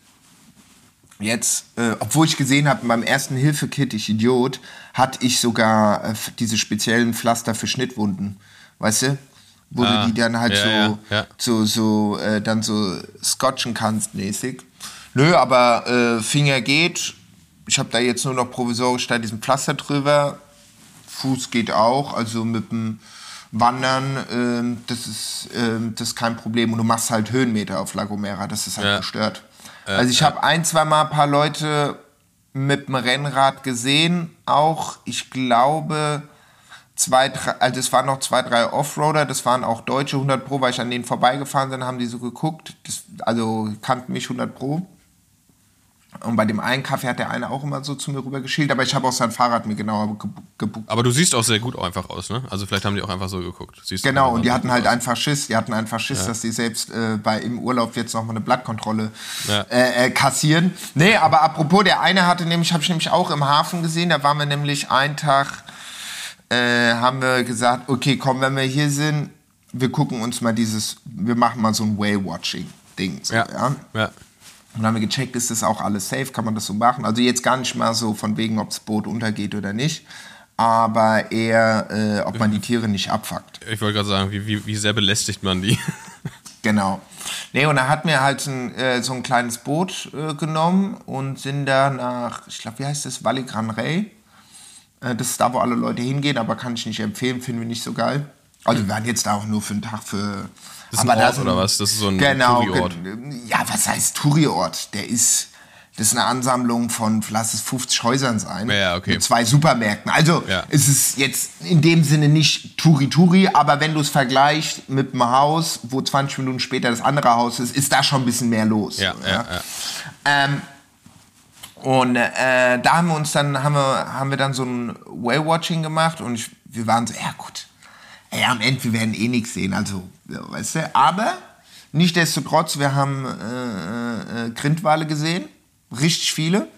Jetzt, äh, obwohl ich gesehen habe, beim ersten Hilfe-Kit, ich Idiot, hatte ich sogar äh, diese speziellen Pflaster für Schnittwunden. Weißt du? Wo Ah, du die dann halt ja, so, ja, ja. so, so, äh, dann so scotchen kannst mäßig. Nö, aber äh, Finger geht. Ich habe da jetzt nur noch provisorisch da diesen Pflaster drüber. Fuß geht auch, also mit dem Wandern, ähm, das, ist, ähm, das ist kein Problem. Und du machst halt Höhenmeter auf La Gomera, das ist halt Ja. gestört. also ich habe ein, zwei Mal ein paar Leute mit dem Rennrad gesehen, auch, ich glaube, zwei, drei, also es waren noch zwei, drei Offroader, das waren auch Deutsche 100 Pro, weil ich an denen vorbeigefahren bin, haben die so geguckt, das, also kannten mich 100 Pro. Und bei dem einen Kaffee hat der eine auch immer so zu mir rüber geschielt, aber ich habe auch sein Fahrrad mir genauer ge- gebucht. Aber du siehst auch sehr gut einfach aus, ne? Also vielleicht haben die auch einfach so geguckt. Siehst Genau, und die hatten halt aus. einfach Schiss. Die hatten einfach Schiss, dass die selbst äh, bei im Urlaub jetzt nochmal eine Blattkontrolle Ja. äh, äh, kassieren. Nee, aber apropos, der eine hatte nämlich, habe ich nämlich auch im Hafen gesehen, da waren wir nämlich einen Tag, äh, haben wir gesagt, okay, komm, wenn wir hier sind, wir gucken uns mal dieses, wir machen mal so ein Whale-Watching-Ding. So, Ja. ja. ja. Und dann haben wir gecheckt, ist das auch alles safe, kann man das so machen? Also jetzt gar nicht mal so von wegen, ob das Boot untergeht oder nicht, aber eher, äh, ob man die Tiere nicht abfuckt. Ich wollte gerade sagen, wie, wie, wie sehr belästigt man die? Genau. Nee, und da hatten wir halt ein, äh, so ein kleines Boot äh, genommen und sind da nach, ich glaube, wie heißt das, Valle Gran Rey. Äh, das ist da, wo alle Leute hingehen, aber kann ich nicht empfehlen, finden wir nicht so geil. Also wir waren jetzt da auch nur für einen Tag für... Das ist ein aber da Ort sind- oder was? Das ist so ein genau, Touri-Ort. Ja, was heißt Touri-Ort? Der ist, das ist eine Ansammlung von, lass es 50 Häusern sein. Ja, okay. Mit zwei Supermärkten. Also Ja. es ist jetzt in dem Sinne nicht Touri-Touri, aber wenn du es vergleichst mit einem Haus, wo 20 Minuten später das andere Haus ist, ist da schon ein bisschen mehr los. Ja, ja, ja. Ähm, und äh, da haben wir uns dann, haben wir, haben wir dann so ein Whale-Watching gemacht und ich, wir waren so, ja gut, ey, am Ende, wir werden eh nichts sehen, also, weißt du, aber nichtsdestotrotz, wir haben äh, äh, Grindwale gesehen, richtig viele.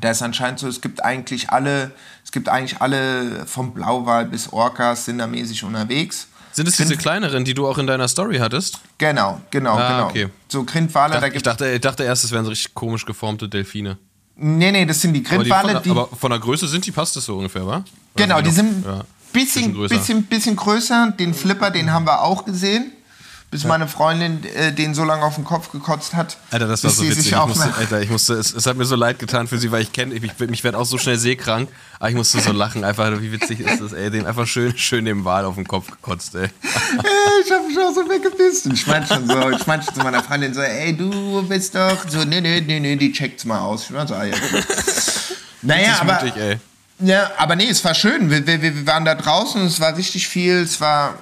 Da ist anscheinend so, es gibt eigentlich alle, es gibt eigentlich alle vom Blauwal bis Orcas sind da mäßig unterwegs. Sind es diese kleineren, die du auch in deiner Story hattest? Genau, genau, Ah, genau. okay. So Grindwale, da Ich gibt dachte, ich dachte erst, es wären so richtig komisch geformte Delfine. Nee, nee, das sind die Aber, die Grindwale, von, die. aber von der Größe sind die, passt das so ungefähr, wa? Oder Genau, die sind ja, bisschen, bisschen größer. bisschen, bisschen größer. Den Flipper, den haben wir auch gesehen. Bis meine Freundin äh, den so lange auf den Kopf gekotzt hat. Alter, das war so witzig. Ich musste, Alter, ich musste, es, es hat mir so leid getan für sie, weil ich kenne, ich, ich, ich werde auch so schnell seekrank, aber ich musste so lachen. Einfach, wie witzig ist das, ey, den einfach schön, schön dem Wal auf den Kopf gekotzt, ey. ich hab mich auch so weggepisst. Ich meinte schon so, ich meinte zu meiner Freundin so, ey, du bist doch so, nee, nee, nee, nee, die checkt's mal aus. Ich war so, ah, ja, naja, aber, mutig, ey. Ja, aber nee, es war schön. Wir, wir, wir waren da draußen, es war richtig viel, es war,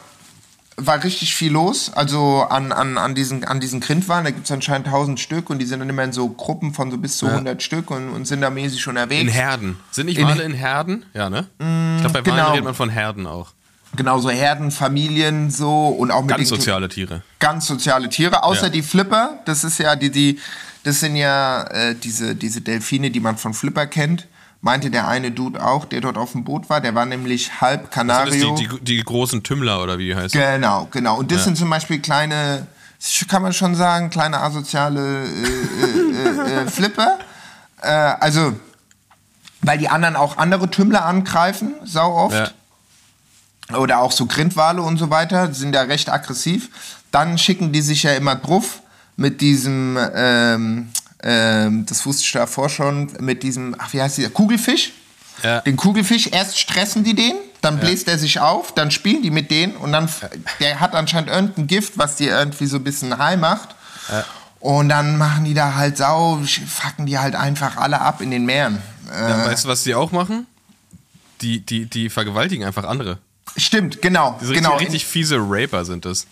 war richtig viel los. Also an, an, an diesen, an diesen Grindwahlen, da gibt es anscheinend 1000 Stück und die sind dann immer in so Gruppen von so bis zu 100 Stück und, und sind da mäßig unterwegs. In Herden. Sind nicht Wale in Herden? Ja, ne? ich glaube, bei genau. Walen redet man von Herden auch. Genau, so Herden, Familien, so und auch mit Ganz soziale Tiere. ganz soziale Tiere, außer Ja. die Flipper. Das ist ja die, die das sind ja äh, diese, diese Delfine, die man von Flipper kennt. Meinte der eine Dude auch, der dort auf dem Boot war. Der war nämlich halb Sind Kanario. das die, die, die großen Tümmler oder wie die heißen? Genau, genau. Und das sind zum Beispiel kleine, kann man schon sagen, kleine asoziale äh, äh, äh, Flipper. Äh, also, weil die anderen auch andere Tümmler angreifen, sau oft. Ja. Oder auch so Grindwale und so weiter, sind da recht aggressiv. Dann schicken die sich ja immer drauf mit diesem, ähm, ähm, das wusste ich davor schon, mit diesem, ach, wie heißt dieser, Kugelfisch? Ja. Den Kugelfisch, erst stressen die den, dann bläst er sich auf, dann spielen die mit denen und dann, der hat anscheinend irgendein Gift, was die irgendwie so ein bisschen high macht. Und dann machen die da halt sau, fucken die halt einfach alle ab in den Meeren. Äh, Ja, weißt du, was die auch machen? Die, die, die vergewaltigen einfach andere. stimmt, genau, Diese genau. richtig fiese Raper sind das.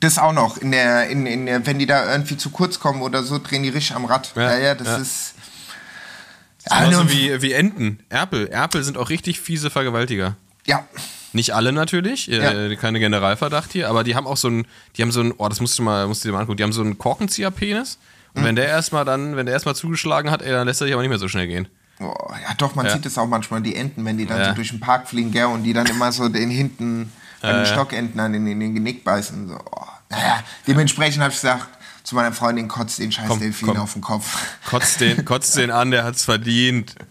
Das auch noch. In der, in, in der, wenn die da irgendwie zu kurz kommen oder so, drehen die richtig am Rad. Ja, Ja, ja, das ja. ist. Also- wie, wie Enten. Erpel. Erpel sind auch richtig fiese Vergewaltiger. Ja, Nicht alle natürlich, äh, keine Generalverdacht hier, aber die haben auch so ein, die haben so ein, oh, das musst du mal, musst du dir mal angucken, die haben so einen Korkenzieher-Penis. Und Mhm. wenn der erstmal dann, wenn der erstmal zugeschlagen hat, ey, dann lässt er sich aber nicht mehr so schnell gehen. oh, ja doch, man Ja. sieht es auch manchmal, die Enten, wenn die dann Ja. so durch den Park fliegen, gell, und die dann immer so den hinten, bei den Stockenten an den, in den Genick beißen. So. Oh. Naja, dementsprechend habe ich gesagt, zu meiner Freundin, kotzt den scheiß Komm, Delfin komm. auf den Kopf. Kotzt den, kotzt den an, der hat's verdient.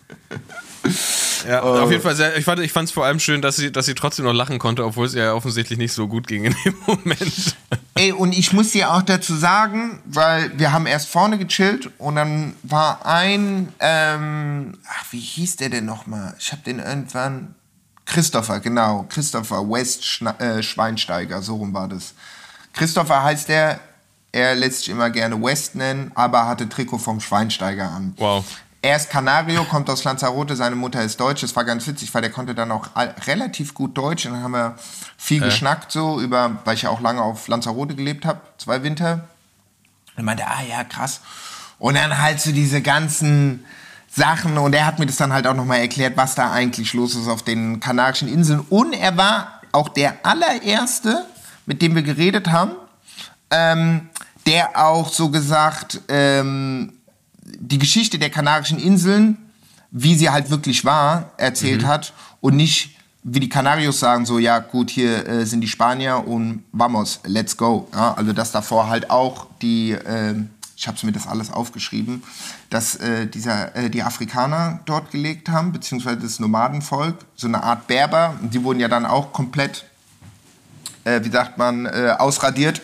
Ja, Oh. auf jeden Fall sehr, ich fand ich fand's vor allem schön, dass sie, dass sie trotzdem noch lachen konnte, obwohl es ihr ja offensichtlich nicht so gut ging in dem Moment. Ey, und ich muss dir auch dazu sagen, weil wir haben erst vorne gechillt und dann war ein, ähm, ach, wie hieß der denn nochmal? Ich habe den irgendwann, Christopher, genau, Christopher West Schna äh, Schweinsteiger, so rum war das. Christopher heißt der, er lässt sich immer gerne West nennen, aber hatte Trikot vom Schweinsteiger an. Wow. Er ist Canario, kommt aus Lanzarote, seine Mutter ist Deutsch. Das war ganz witzig, weil der konnte dann auch relativ gut Deutsch. Und dann haben wir viel geschnackt so über, weil ich ja auch lange auf Lanzarote gelebt habe, zwei Winter. Und er meinte, ah ja, krass. Und dann halt so diese ganzen Sachen und er hat mir das dann halt auch nochmal erklärt, was da eigentlich los ist auf den Kanarischen Inseln. Und er war auch der allererste, mit dem wir geredet haben, ähm, der auch so gesagt ähm, die Geschichte der Kanarischen Inseln, wie sie halt wirklich war, erzählt hat und nicht wie die Kanarios sagen, so ja gut, hier äh, sind die Spanier und vamos, let's go. Ja, also dass davor halt auch die, ähm, ich habe mir das alles aufgeschrieben, dass äh, dieser, äh, die Afrikaner dort gelegt haben, beziehungsweise das Nomadenvolk, so eine Art Berber. Die wurden ja dann auch komplett, äh, wie sagt man, äh, ausradiert.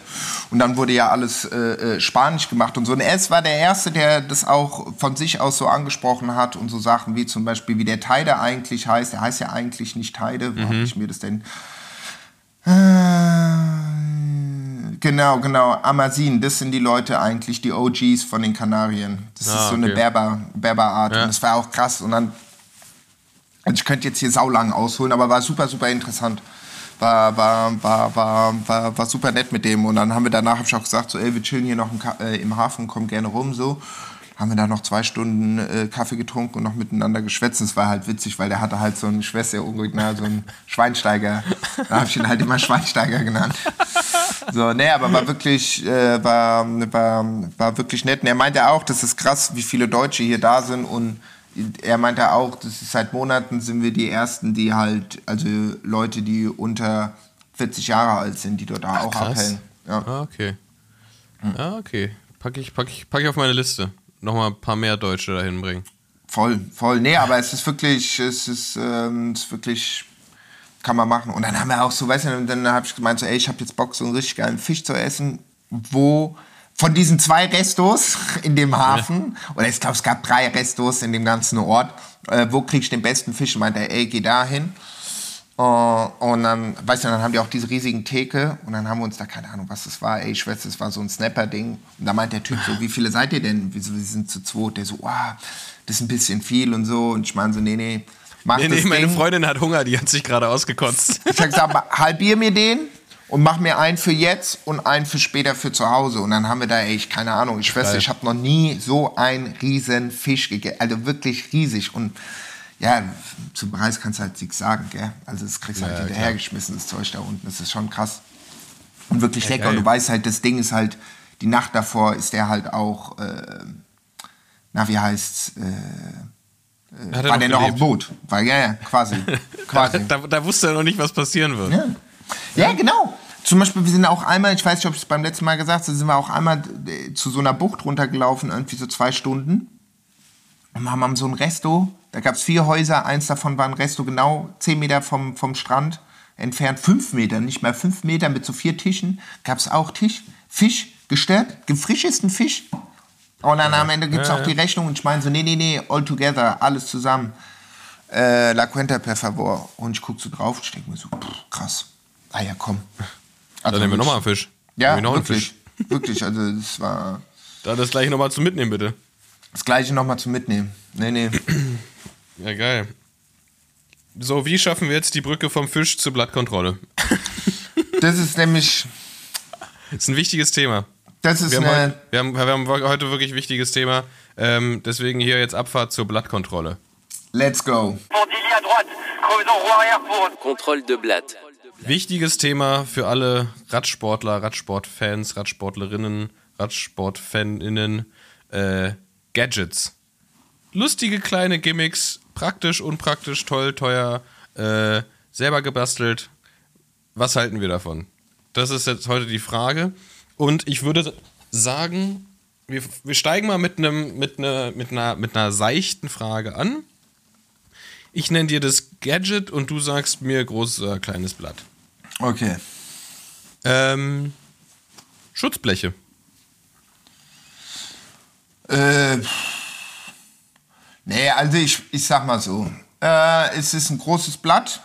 Und dann wurde ja alles äh, äh, Spanisch gemacht und so. Und er war der Erste, der das auch von sich aus so angesprochen hat und so Sachen wie zum Beispiel, wie der Teide eigentlich heißt. Er heißt ja eigentlich nicht Teide. Wo habe ich mir das denn... Äh, Genau, genau. Amazin, das sind die Leute eigentlich, die OGs von den Kanarien. Das Ah, ist so eine okay. Berber, Berberart. Ja. Und das war auch krass. Und dann, also ich könnte jetzt hier saulang ausholen, aber war super, super interessant. War, war, war, war, war, war super nett mit dem. Und dann haben wir danach, hab ich auch gesagt, so, ey, wir chillen hier noch im, äh, im Hafen, kommen gerne rum, so. Haben wir da noch zwei Stunden äh, Kaffee getrunken und noch miteinander geschwätzt. Und es war halt witzig, weil der hatte halt so einen Schwester, original so einen Schweinsteiger. Da habe ich ihn halt immer Schweinsteiger genannt. So, nee, aber war wirklich, äh, war, war, war wirklich nett. Und er meinte auch, das ist krass, wie viele Deutsche hier da sind. Und er meinte auch, das ist seit Monaten sind wir die Ersten, die halt, also Leute, die unter 40 Jahre alt sind, die dort auch krass. abhängen. Ja. Ah, okay. Ah, okay. Pack ich, pack, ich, pack ich auf meine Liste. Nochmal ein paar mehr Deutsche dahin bringen. Voll, voll. Nee, aber es ist wirklich, es ist, ähm, es ist wirklich, kann man machen. Und dann haben wir auch so, weißt du, und dann habe ich gemeint, so, ey, ich habe jetzt Bock, so einen richtig geilen Fisch zu essen, wo von diesen zwei Restos in dem Hafen, oder ich glaube, es gab drei Restos in dem ganzen Ort, äh, wo krieg ich den besten Fisch? Und meinte er, ey, geh da hin. Äh, und dann, weißt du, dann haben die auch diese riesigen Theke und dann haben wir uns da, keine Ahnung, was das war, ey, ich weiß, das war so ein Snapper-Ding. Und da meint der Typ so, wie viele seid ihr denn? Wir, sind zu zweit. Der so, wow, das ist ein bisschen viel und so. Und ich meine so, nee, nee, mach Nee, das nee, meine Ding. Freundin hat Hunger, die hat sich gerade ausgekotzt. Ich hab gesagt, halbier mir den und mach mir einen für jetzt und einen für später für zu Hause. Und dann haben wir da, ey, ich, keine Ahnung, ich Geil. ich habe noch nie so einen riesen Fisch gegessen. Also wirklich riesig. Und ja, zum Preis kannst du halt nichts sagen, gell? Also das kriegst du halt Ja, hinterhergeschmissen, das Zeug da unten. Das ist schon krass. Und wirklich Ja, lecker. Und geil. du weißt halt, das Ding ist halt, die Nacht davor ist der halt auch, äh, na, wie heißt's, äh, Hat er war der noch auf dem? Boot. War, ja, ja, quasi. quasi. Da, da wusste er noch nicht, was passieren wird. Ja. ja, genau. Zum Beispiel, wir sind auch einmal, ich weiß nicht, ob ich es beim letzten Mal gesagt habe, sind wir auch einmal äh, zu so einer Bucht runtergelaufen, irgendwie so zwei Stunden. Und wir haben so ein Resto, da gab es vier Häuser, eins davon war ein Resto genau zehn Meter vom, vom Strand entfernt, fünf Meter, nicht mal fünf Meter mit so vier Tischen, gab es auch Tisch, Fisch, gestört, gefrischesten Fisch. Und dann am Ende gibt es auch die Rechnung und ich meine so, nee, nee, nee, all together, alles zusammen. Äh, La Cuenta, per favor. Und ich gucke so drauf und ich denke mir so, pff, krass. Ah ja, komm. Also Dann nehmen wir nochmal einen Fisch. Ja, wir wirklich. Wirklich, also das war Da das gleich nochmal zum Mitnehmen, bitte. Das Gleiche nochmal zum Mitnehmen. Nee, nee. Ja, geil. So, wie schaffen wir jetzt die Brücke vom Fisch zur Blattkontrolle? Das ist nämlich, ist ein wichtiges Thema. das ist Wir haben, eine, heute, wir, haben, wir haben heute wirklich ein wichtiges Thema. Ähm, deswegen hier jetzt Abfahrt zur Blattkontrolle. let's go. Contrôle de blatte. Wichtiges Thema für alle Radsportler, Radsportfans, Radsportlerinnen, Radsportfaninnen. Äh, Gadgets. Lustige kleine Gimmicks, praktisch, unpraktisch, toll, teuer, äh, selber gebastelt. Was halten wir davon? Das ist jetzt heute die Frage. Und ich würde sagen, wir, wir steigen mal mit, einem, mit, einer, mit, einer, mit einer seichten Frage an. Ich nenne dir das Gadget und du sagst mir großes oder kleines Blatt. Okay. Ähm, Schutzbleche. Äh, nee, also ich, ich sag mal so. Äh, es ist ein großes Blatt.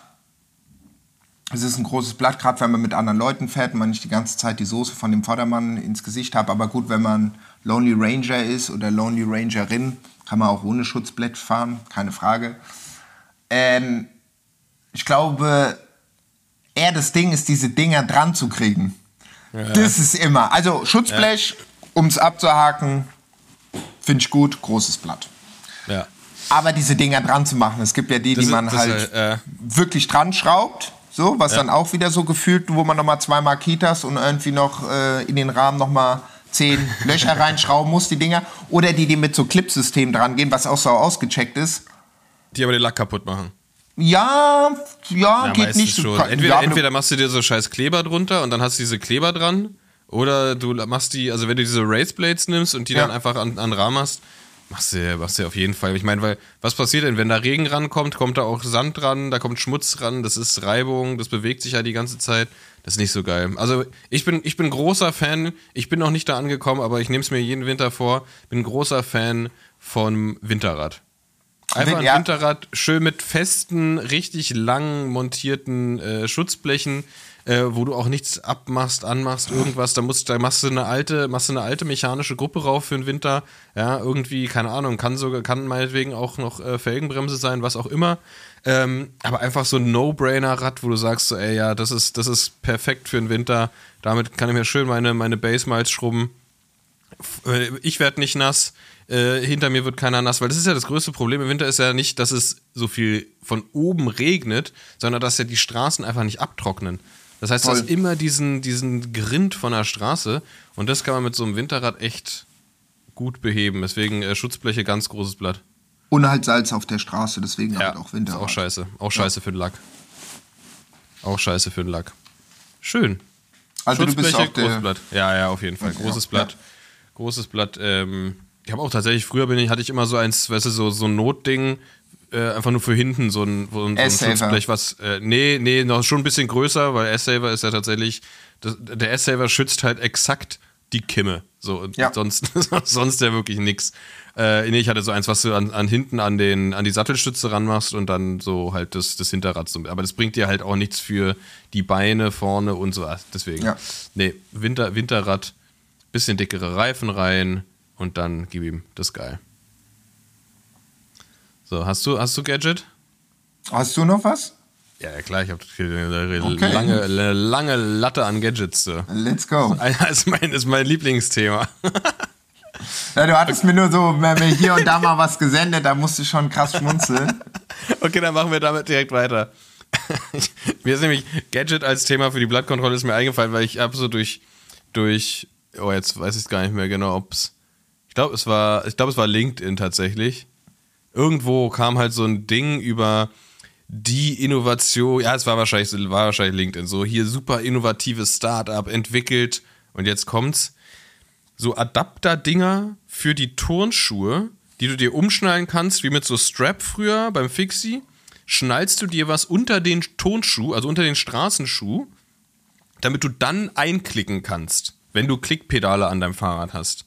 Es ist ein großes Blatt, gerade wenn man mit anderen Leuten fährt und man nicht die ganze Zeit die Soße von dem Vordermann ins Gesicht hat. Aber gut, wenn man Lonely Ranger ist oder Lonely Rangerin, kann man auch ohne Schutzblech fahren, keine Frage. Ähm, ich glaube, eher das Ding ist, diese Dinger dran zu kriegen. Das ist immer. Also Schutzblech, um es abzuhaken, finde ich gut, großes Blatt. Ja. Aber diese Dinger dran zu machen, es gibt ja die, Das die ist- man das halt ist, äh, wirklich dran schraubt, so, was dann auch wieder so gefühlt, wo man nochmal zwei Markitas und irgendwie noch äh, in den Rahmen nochmal zehn Löcher reinschrauben muss, die Dinger. Oder die, die mit so Clipsystem dran gehen, was auch so ausgecheckt ist. Die aber den Lack kaputt machen. Ja, ja, Ja, geht nicht so. schon. Ja, Entweder, du- entweder machst du dir so scheiß Kleber drunter und dann hast du diese Kleber dran. Oder du machst die, also wenn du diese Raceblades nimmst und die Ja. dann einfach an, an Rahmen machst, machst du, machst du auf jeden Fall. Ich meine, weil, was passiert denn, wenn da Regen rankommt, kommt da auch Sand ran, da kommt Schmutz ran, das ist Reibung, das bewegt sich ja die ganze Zeit. Das ist nicht so geil. Also ich bin, ich bin großer Fan, ich bin noch nicht da angekommen, aber ich nehme es mir jeden Winter vor, bin großer Fan vom Winterrad. Einfach ein Ja. Winterrad, schön mit festen, richtig lang montierten äh, Schutzblechen, äh, wo du auch nichts abmachst, anmachst, irgendwas. Da, musst, da machst du eine alte, machst du eine alte mechanische Gruppe rauf für den Winter. Ja, irgendwie, keine Ahnung, kann sogar, kann meinetwegen auch noch äh, Felgenbremse sein, was auch immer. Ähm, aber einfach so ein No-Brainer-Rad, wo du sagst, so, ey, ja, das ist, das ist perfekt für den Winter. Damit kann ich mir schön meine, meine Base Miles schrubben. Äh, ich werde nicht nass, äh, hinter mir wird keiner nass, weil das ist ja das größte Problem im Winter ist ja nicht, dass es so viel von oben regnet, sondern dass ja die Straßen einfach nicht abtrocknen. Das heißt, du Voll. hast immer diesen, diesen Grind von der Straße und das kann man mit so einem Winterrad echt gut beheben. Deswegen äh, Schutzbleche ganz großes Blatt. Und halt Salz auf der Straße, deswegen halt auch Winter. Ist auch scheiße. Auch scheiße für den Lack. Auch scheiße für den Lack. Schön. Also du bist Schutzbleche, auch der, großes Blatt. Ja, ja, auf jeden Fall. Großes ja, Blatt. Großes Blatt. Ähm, ich habe auch tatsächlich, früher bin ich, hatte ich immer so eins, weißt du, so, so ein Notding, äh, einfach nur für hinten, so ein, so ein, so ein. Schutzblech, was, äh, nee, nee, noch schon ein bisschen größer, weil S-Saver ist ja tatsächlich, das, der S-Saver schützt halt exakt die Kimme. So, und Ja. sonst, sonst ja wirklich nix. Äh, nee, ich hatte so eins, was du an, an hinten an, den, an die Sattelstütze ranmachst und dann so halt das, das Hinterrad. So. Aber das bringt dir halt auch nichts für die Beine vorne und so. Deswegen, Ja. nee, Winter, Winterrad, bisschen dickere Reifen rein und dann gib ihm. Das geil. So, hast du, hast du Gadget? Hast du noch was? Ja, klar, ich habe eine Okay. lange, lange Latte an Gadgets. So. Let's go. Das ist mein, ist mein Lieblingsthema. Ja, du hattest mir nur so mir hier und da mal was gesendet, da musste ich schon krass schmunzeln. Okay, dann machen wir damit direkt weiter. Mir ist nämlich Gadget als Thema für die Blattkontrolle ist mir eingefallen, weil ich habe so durch, durch, oh, jetzt weiß ich gar nicht mehr genau, ob's, ich glaube, es war, ich glaube, es war LinkedIn tatsächlich. Irgendwo kam halt so ein Ding über die Innovation, ja, es war wahrscheinlich, war wahrscheinlich LinkedIn, so hier super innovatives Startup entwickelt und jetzt kommt's, so Adapter-Dinger für die Turnschuhe, die du dir umschnallen kannst, wie mit so Strap früher beim Fixie. Schnallst du dir was unter den Turnschuh, also unter den Straßenschuh, damit du dann einklicken kannst, wenn du Klickpedale an deinem Fahrrad hast.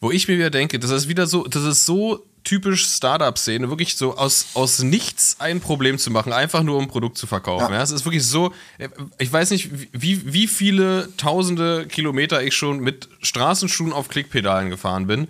Wo ich mir wieder denke, das ist wieder so, das ist so typisch Startup-Szene, wirklich so aus, aus nichts ein Problem zu machen, einfach nur um ein Produkt zu verkaufen. Ja. Ja. es ist wirklich so, ich weiß nicht, wie, wie viele tausende Kilometer ich schon mit Straßenschuhen auf Klickpedalen gefahren bin.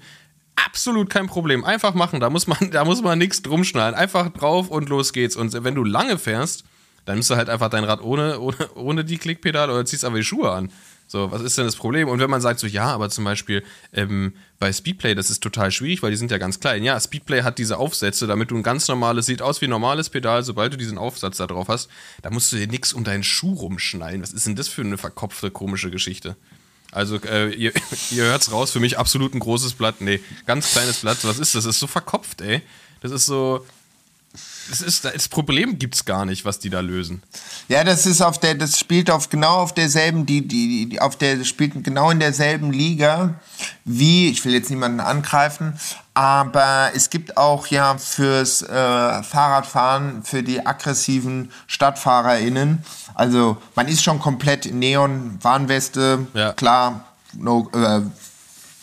Absolut kein Problem. Einfach machen, da muss man, da muss man nichts drum schnallen. Einfach drauf und los geht's. Und wenn du lange fährst, dann nimmst du halt einfach dein Rad ohne, ohne, ohne die Klickpedale oder ziehst aber die Schuhe an. So, was ist denn das Problem? Und wenn man sagt so, ja, aber zum Beispiel ähm, bei Speedplay, das ist total schwierig, weil die sind ja ganz klein. Ja, Speedplay hat diese Aufsätze, damit du ein ganz normales, sieht aus wie ein normales Pedal, sobald du diesen Aufsatz da drauf hast, da musst du dir nichts um deinen Schuh rumschnallen. Was ist denn das für eine verkopfte, komische Geschichte? Also, äh, ihr, ihr hört's raus, für mich absolut ein großes Blatt. Nee, ganz kleines Blatt. Was ist das? Das ist so verkopft, ey. Das ist so. Das, ist, das Problem gibt's gar nicht, was die da lösen. Ja, das ist auf der, das spielt auf genau auf derselben, die, die, die auf der, spielt genau in derselben Liga wie, ich will jetzt niemanden angreifen, aber es gibt auch ja fürs äh, Fahrradfahren, für die aggressiven StadtfahrerInnen, also man ist schon komplett in Neon, Warnweste, Ja. klar, no, äh,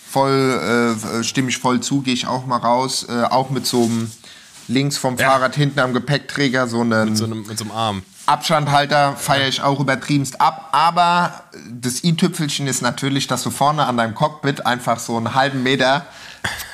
voll, äh, stimme ich voll zu, gehe ich auch mal raus, äh, auch mit so einem links vom Ja. Fahrrad hinten am Gepäckträger so einen Mit so einem, mit so einem Arm. Abstandhalter feiere ich auch übertriebenst ab, aber das i-Tüpfelchen ist natürlich, dass du vorne an deinem Cockpit einfach so einen halben Meter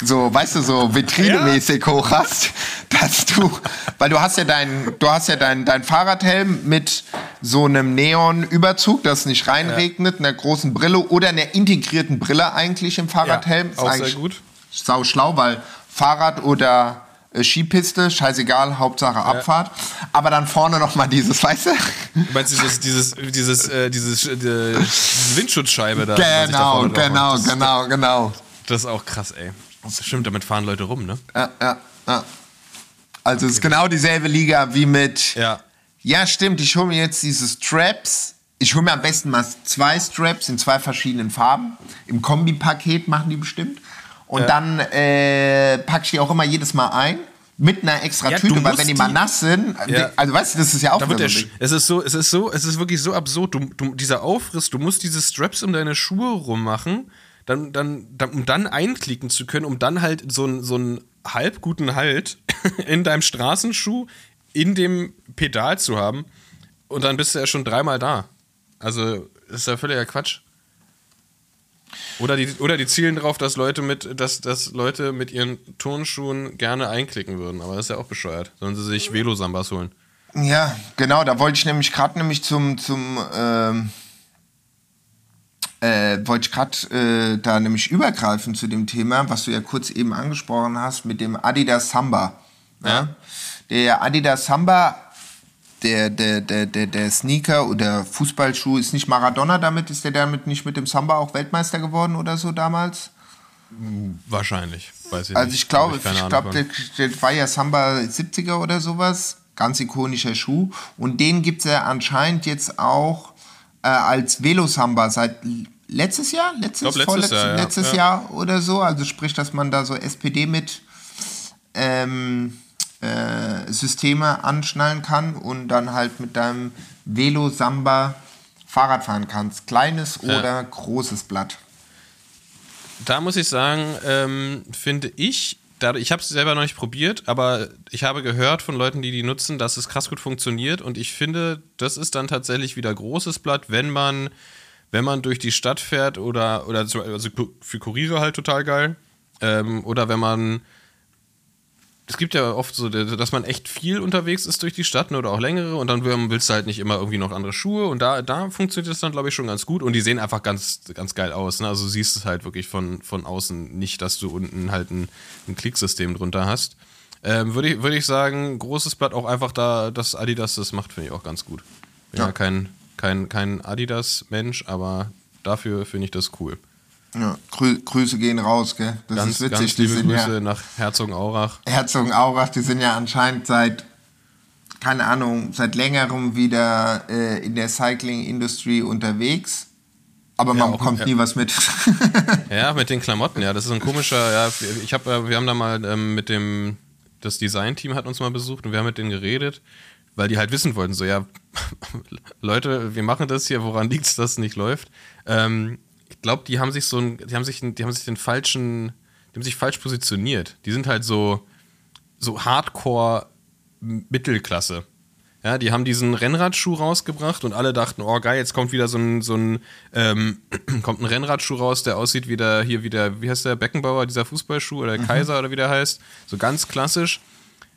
so, weißt du, so vitrinemäßig hoch hast, dass du, weil du hast ja dein, du hast ja dein, dein Fahrradhelm mit so einem Neonüberzug, dass es nicht reinregnet, einer großen Brille oder einer integrierten Brille eigentlich im Fahrradhelm. Ist auch sehr eigentlich gut. Sau schlau, weil Fahrrad oder Skipiste, scheißegal, Hauptsache Abfahrt. Aber dann vorne noch mal dieses, weißt du? Du meinst dieses, dieses, dieses, äh, dieses, äh, diese Windschutzscheibe da? sich da Genau, genau, das, genau, genau. Das ist auch krass, ey. Das stimmt, damit fahren Leute rum, ne? Ja, ja, ja. Also es ist genau dieselbe Liga wie mit. Ja. Ja, stimmt. Ich hole mir jetzt diese Straps ich hole mir am besten mal zwei Straps in zwei verschiedenen Farben. Im Kombipaket machen die bestimmt. Und Ja. dann äh, packe ich die auch immer jedes Mal ein. Mit einer extra Ja, Tüte, weil wenn die mal nass sind, Ja. also weißt du, das ist ja auch Da der, Sch- es ist so, es ist so, es ist wirklich so absurd. Du, du, dieser Aufriss, du musst diese Straps um deine Schuhe rummachen, dann, dann, dann, um dann einklicken zu können, um dann halt so, einen- so einen halb guten Halt in deinem Straßenschuh in dem Pedal zu haben. Und dann bist du ja schon dreimal da. Also, das ist ja völliger Quatsch. Oder die, oder die zielen darauf, dass Leute mit, dass, dass Leute mit ihren Turnschuhen gerne einklicken würden. Aber das ist ja auch bescheuert. Sollen sie sich Velo-Sambas holen. Ja, genau, da wollte ich nämlich gerade nämlich zum, zum ähm, äh, wollte ich gerade äh, da nämlich übergreifen zu dem Thema, was du ja kurz eben angesprochen hast, mit dem Adidas Samba. Ja. Der Adidas Samba, der, der, der, der, der Sneaker oder Fußballschuh ist nicht Maradona damit, ist der damit nicht mit dem Samba auch Weltmeister geworden oder so damals? Wahrscheinlich. Weiß ich Also nicht. ich glaube, ich Ahnung glaube, der, der war ja Samba 70er oder sowas. Ganz ikonischer Schuh. Und den gibt es ja anscheinend jetzt auch äh, als Velo-Samba seit letztes Jahr? Letztes, glaub, letztes Jahr, ja. letztes Ja. Jahr oder so. Also sprich, dass man da so SPD mit ähm, äh, Systeme anschnallen kann und dann halt mit deinem Velo-Samba Fahrrad fahren kannst. Kleines Ja. oder großes Blatt. Da muss ich sagen, ähm, finde ich, ich habe es selber noch nicht probiert, aber ich habe gehört von Leuten, die die nutzen, dass es krass gut funktioniert und ich finde, das ist dann tatsächlich wieder großes Blatt, wenn man, wenn man durch die Stadt fährt oder, oder so- also für Kuriere halt total geil ähm, oder wenn man es gibt ja oft so, dass man echt viel unterwegs ist durch die Stadt ne, oder auch längere und dann willst du halt nicht immer irgendwie noch andere Schuhe und da, da funktioniert das dann, glaube ich, schon ganz gut und die sehen einfach ganz, ganz geil aus. Ne? Also du siehst es halt wirklich von, von außen nicht, dass du unten halt ein, ein Klicksystem drunter hast. Ähm, Würde ich, würd ich sagen, großes Blatt auch einfach da, dass Adidas das macht, finde ich auch ganz gut. Bin ja, Ja. kein, kein, kein Adidas-Mensch, aber dafür finde ich das cool. Ja, Grü Grüße gehen raus, gell? Das Ganz, ist witzig. ganz die liebe sind Grüße ja nach Herzogenaurach. Herzogenaurach, die sind ja anscheinend seit, keine Ahnung, seit längerem wieder äh, in der Cycling-Industrie unterwegs. Aber man auch- bekommt ja. nie was mit. Ja, mit den Klamotten, ja, das ist ein komischer, ja, ich habe, äh, wir haben da mal ähm, mit dem, das Designteam hat uns mal besucht und wir haben mit denen geredet, weil die halt wissen wollten, so, ja, Leute, wir machen das hier, woran liegt es, dass es nicht läuft? Ähm, ich glaube, die haben sich so ein, die haben sich, die haben sich den falschen, die haben sich falsch positioniert. Die sind halt so, so Hardcore Mittelklasse. Ja, die haben diesen Rennradschuh rausgebracht und alle dachten, oh geil, jetzt kommt wieder so ein, so ein, ähm, kommt ein Rennradschuh raus, der aussieht wie der, hier wie der, wie heißt der, Beckenbauer, dieser Fußballschuh oder der Kaiser oder wie der heißt. So ganz klassisch.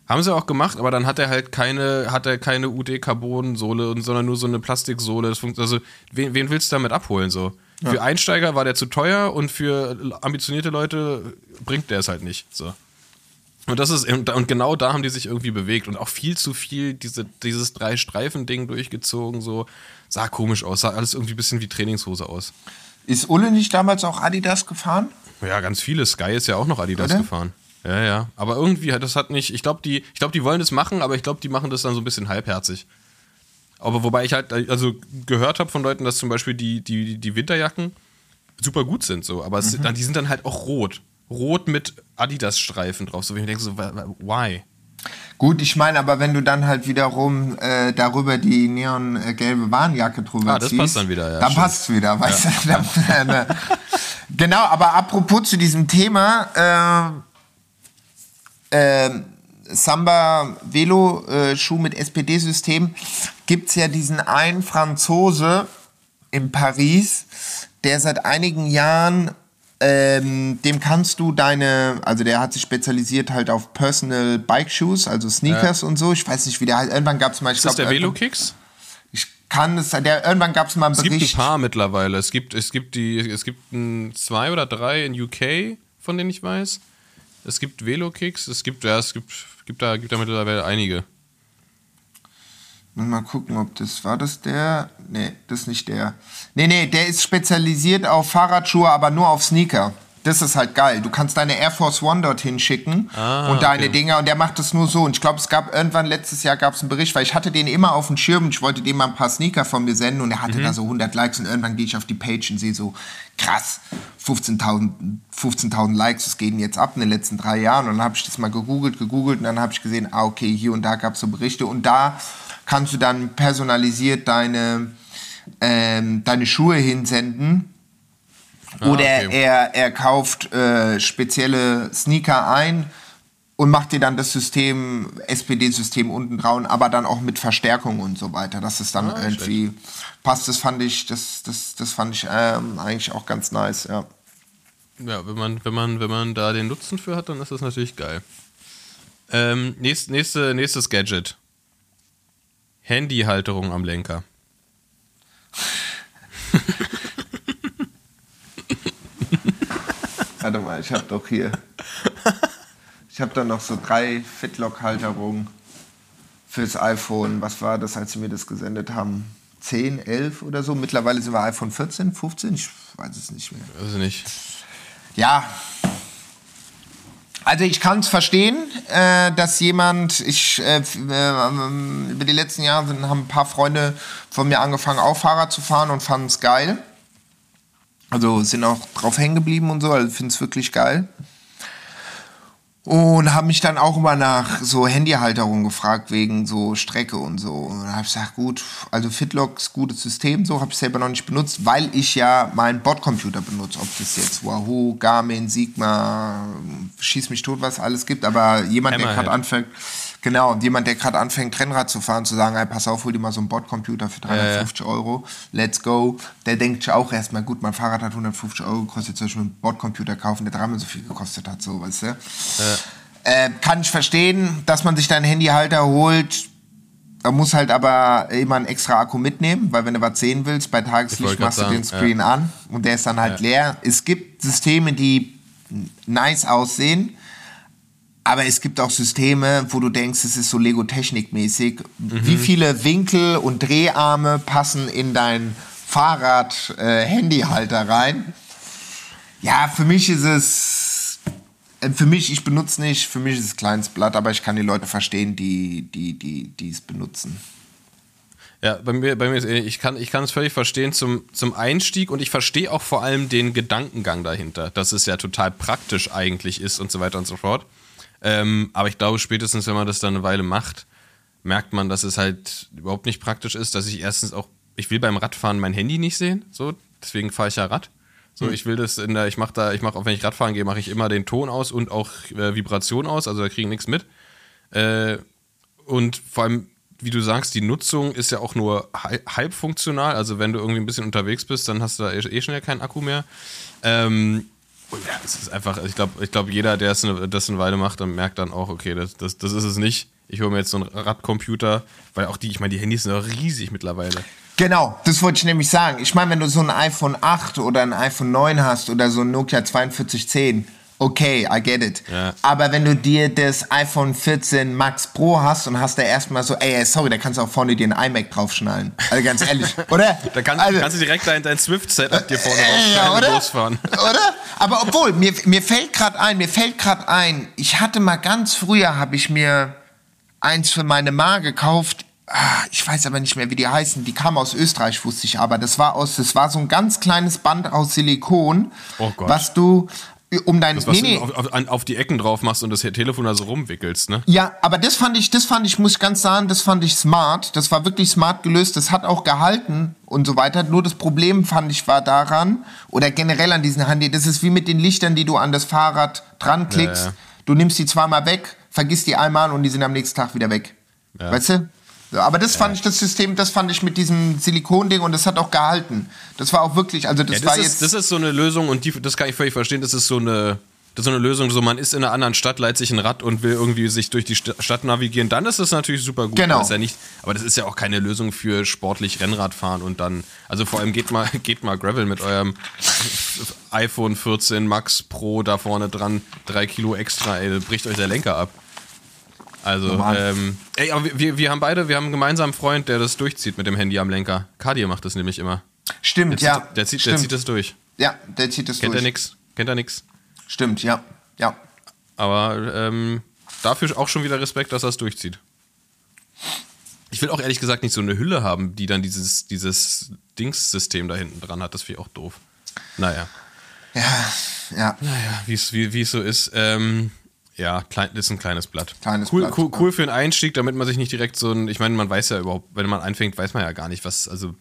Haben sie auch gemacht, aber dann hat er halt keine, hat er keine UD-Carbon-Sohle, sondern nur so eine Plastiksohle. Also, wen, wen willst du damit abholen so? Für Einsteiger war der zu teuer und für ambitionierte Leute bringt der es halt nicht. So. Und das ist und und genau da haben die sich irgendwie bewegt und auch viel zu viel diese, dieses drei Streifen Ding durchgezogen so sah komisch aus sah alles irgendwie ein bisschen wie Trainingshose aus Ist Ulle nicht damals auch Adidas gefahren? ja ganz viele Sky ist ja auch noch Adidas Oder? gefahren ja ja aber irgendwie hat das hat nicht ich glaube die ich glaube die wollen das machen aber ich glaube die machen das dann so ein bisschen halbherzig aber wobei ich halt also gehört habe von Leuten dass zum Beispiel die die die Winterjacken super gut sind so. Aber es, dann, die sind dann halt auch rot. Rot mit Adidas Streifen drauf so wie ich mir denke so why? Gut, ich meine, aber wenn du dann halt wiederum äh, darüber die neongelbe Warnjacke drüber Ah, das ziehst, passt dann wieder, ja, dann passt es wieder, weißt du? Dann, äh, genau, aber apropos zu diesem Thema, äh, äh, Samba Velo äh, Schuh mit SPD-System, gibt es ja diesen einen Franzose in Paris, der seit einigen Jahren ähm, dem kannst du deine, also der hat sich spezialisiert halt auf Personal Bike Shoes, also Sneakers und so. Ich weiß nicht, wie der halt, irgendwann gab es mal, ich ist das glaub, der irgendwann- Velokicks Ich kann es, der, irgendwann gab es mal einen Es gibt ein Bericht. paar mittlerweile. Es gibt, es gibt die, es gibt ein, zwei oder drei in UK, von denen ich weiß. Es gibt Velokicks, es gibt, ja, es gibt, gibt da, gibt da mittlerweile einige. Mal gucken, ob das war das der. Nee, das ist nicht der. Nee, nee, der ist spezialisiert auf Fahrradschuhe, aber nur auf Sneaker. Das ist halt geil. Du kannst deine Air Force One dorthin schicken Ah, und deine okay. Dinger und der macht das nur so. Und ich glaube, es gab irgendwann letztes Jahr gab es einen Bericht, weil ich hatte den immer auf dem Schirm und ich wollte dem mal ein paar Sneaker von mir senden und er Mhm. hatte da so 100 Likes und irgendwann gehe ich auf die Page und sehe so, krass, 15.000 15.000 Likes, das geht jetzt ab in den letzten drei Jahren. Und dann habe ich das mal gegoogelt, gegoogelt und dann habe ich gesehen, ah, okay, hier und da gab es so Berichte und da kannst du dann personalisiert deine, ähm, deine Schuhe hinsenden. Oder Ah, okay. er, er kauft äh, spezielle Sneaker ein und macht dir dann das System, SPD-System unten drauf, aber dann auch mit Verstärkung und so weiter, dass es dann Ah, irgendwie passt. Das fand ich, das, das, das fand ich ähm, eigentlich auch ganz nice, ja. Ja, wenn man, wenn man, wenn man da den Nutzen für hat, dann ist das natürlich geil. Ähm, nächst, nächste, nächstes Gadget. Handyhalterung am Lenker. Warte mal, ich habe doch hier. Ich habe da noch so drei Fitlock-Halterungen fürs iPhone. Was war das, als sie mir das gesendet haben? 10, 11 oder so. Mittlerweile sind wir iPhone 14, 15, ich weiß es nicht mehr. Also nicht. Ja. Also ich kann es verstehen, äh, dass jemand, ich äh, äh, über die letzten Jahre haben ein paar Freunde von mir angefangen, auch Fahrrad zu fahren und fanden es geil. Also sind auch drauf hängen geblieben und so, also finde es wirklich geil. Und haben mich dann auch immer nach so Handyhalterungen gefragt, wegen so Strecke und so. Und habe ich gesagt, gut, also Fitlock ist gutes System, so habe ich selber noch nicht benutzt, weil ich ja meinen Bordcomputer benutze. Ob das jetzt Wahoo, Garmin, Sigma, schieß mich tot, was alles gibt. Aber jemand, der Hammerhead. gerade anfängt, genau, und jemand, der gerade anfängt, Rennrad zu fahren, zu sagen, hey, pass auf, hol dir mal so einen Bordcomputer für 350 Euro, let's go. Der denkt auch erstmal, gut, mein Fahrrad hat 150 Euro gekostet, soll ich mir einen Bordcomputer kaufen, der dreimal so viel gekostet hat, so, weißt du. Äh, kann ich verstehen, dass man sich da einen Handyhalter holt. Da muss halt aber immer einen extra Akku mitnehmen, weil wenn du was sehen willst, bei Ich Tageslicht machst du den Screen an und der ist dann halt leer. Es gibt Systeme, die nice aussehen, aber es gibt auch Systeme, wo du denkst, es ist so Lego-Technik-mäßig. Wie viele Winkel und Dreharme passen in dein Fahrrad-Handyhalter rein? Ja, für mich ist es. äh, Für mich, ich benutze nicht, für mich ist es kleines Blatt, aber ich kann die Leute verstehen, die, die, die, die es benutzen. Ja, bei mir, bei mir ist ähnlich. ich kann, ich kann es völlig verstehen zum, zum Einstieg und ich verstehe auch vor allem den Gedankengang dahinter, dass es ja total praktisch eigentlich ist und so weiter und so fort. Ähm, aber ich glaube, spätestens, wenn man das dann eine Weile macht, merkt man, dass es halt überhaupt nicht praktisch ist, dass ich erstens auch, ich will beim Radfahren mein Handy nicht sehen, so, deswegen fahre ich ja Rad. So, ich will das in der, ich mache da, ich mache auch, wenn ich Radfahren gehe, mache ich immer den Ton aus und auch äh, Vibration aus, also da kriegen nichts mit. Äh, und vor allem, wie du sagst, die Nutzung ist ja auch nur hal- halb funktional. Also wenn du irgendwie ein bisschen unterwegs bist, dann hast du da eh eh schnell keinen Akku mehr. Ähm, ja, es ist einfach, ich glaube, ich glaub, jeder, der eine, das eine Weile macht, dann merkt dann auch, okay, das, das, das ist es nicht. Ich hole mir jetzt so einen Radcomputer, weil auch die, ich meine, die Handys sind auch riesig mittlerweile. Genau, das wollte ich nämlich sagen. Ich meine, wenn du so ein iPhone 8 oder ein iPhone 9 hast oder so ein Nokia 4210, okay, I get it. Ja. Aber wenn du dir das iPhone 14 Max Pro hast und hast da erstmal so, ey, sorry, da kannst du auch vorne dir ein iMac draufschnallen. Also ganz ehrlich, oder? Da kann, also, kannst du direkt dein, dein Swift-Setup dir vorne Äh, oder? losfahren. Oder? Aber obwohl, mir, mir fällt gerade ein, mir fällt gerade ein, ich hatte mal ganz früher, habe ich mir eins für meine Ma gekauft. Ah, ich weiß aber nicht mehr, wie die heißen. Die kamen aus Österreich, wusste ich aber. Das war aus, das war so ein ganz kleines Band aus Silikon, Oh Gott. was du um dein Das, was nee, nee. du auf, auf, auf die Ecken drauf machst und das Telefon da so rumwickelst, ne? Ja, aber das fand ich, das fand ich, muss ich ganz sagen, das fand ich smart. Das war wirklich smart gelöst. Das hat auch gehalten und so weiter. Nur das Problem fand ich war daran oder generell an diesen Handy. Das ist wie mit den Lichtern, die du an das Fahrrad dran klickst. Ja, ja. Du nimmst die zweimal weg, vergisst die einmal und die sind am nächsten Tag wieder weg. Ja. Weißt du? Aber das fand ich das System, das fand ich mit diesem Silikonding und das hat auch gehalten. Das war auch wirklich, also das, Ja, war das, jetzt. ist, das ist so eine Lösung und die, das kann ich völlig verstehen. Das ist so eine, das ist so eine Lösung, so man ist in einer anderen Stadt, leiht sich ein Rad und will irgendwie sich durch die Sta- Stadt navigieren. Dann ist das natürlich super gut. Genau. Aber, ist ja nicht, aber das ist ja auch keine Lösung für sportlich Rennradfahren und dann, also vor allem geht mal, geht mal Gravel mit eurem iPhone 14 Max Pro da vorne dran, drei Kilo extra, ey, bricht euch der Lenker ab. Also, ähm, ey, aber wir- wir, haben beide, wir haben einen gemeinsamen Freund, der das durchzieht mit dem Handy am Lenker. Kadir macht das nämlich immer. stimmt, Der ja. zieht, der, zieht, stimmt. der zieht das durch. Ja, der zieht das Kennt durch. er nix? Kennt er nix? Stimmt, ja. Ja. Aber ähm, dafür auch schon wieder Respekt, dass er es durchzieht. Ich will auch ehrlich gesagt nicht so eine Hülle haben, die dann dieses, dieses Dings-System da hinten dran hat. Das finde ich auch doof. Naja. Ja, ja. Naja, wie's, wie wie es so ist. Ähm, ja, klein, das ist ein kleines Blatt. Kleines cool, Blatt, cool, cool für einen Einstieg, damit man sich nicht direkt so ein. Ich meine, man weiß ja überhaupt, wenn man anfängt, weiß man ja gar nicht, was. Also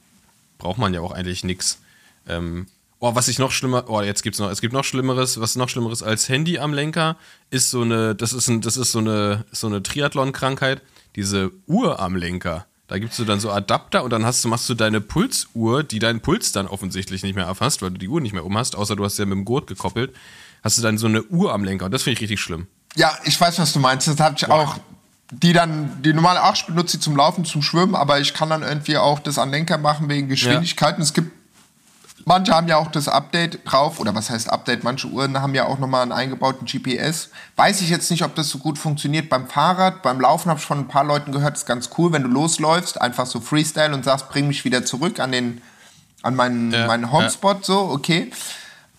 braucht man ja auch eigentlich nichts. Ähm, oh, was ich noch schlimmer. Oh, jetzt gibt's noch. Es gibt noch Schlimmeres. Was noch Schlimmeres als Handy am Lenker ist so eine. Das ist, ein, das ist so eine, so eine Triathlon-Krankheit. Diese Uhr am Lenker. Da gibst du dann so Adapter und dann hast du, machst du deine Pulsuhr, die deinen Puls dann offensichtlich nicht mehr erfasst, weil du die Uhr nicht mehr um hast, außer du hast sie ja mit dem Gurt gekoppelt. Hast du dann so eine Uhr am Lenker und das finde ich richtig schlimm. Ja, ich weiß, was du meinst. Das habe ich auch. Die dann, die normale Arsch benutze ich zum Laufen, zum Schwimmen, aber ich kann dann irgendwie auch das an Lenker machen wegen Geschwindigkeiten. Es gibt, manche haben ja auch das Update drauf, oder was heißt Update? Manche Uhren haben ja auch nochmal einen eingebauten GPS. Weiß ich jetzt nicht, ob das so gut funktioniert beim Fahrrad. Beim Laufen habe ich von ein paar Leuten gehört, ist ganz cool, wenn du losläufst, einfach so Freestyle und sagst, bring mich wieder zurück an den, an meinen, Ja, meinen Hotspot, so, okay.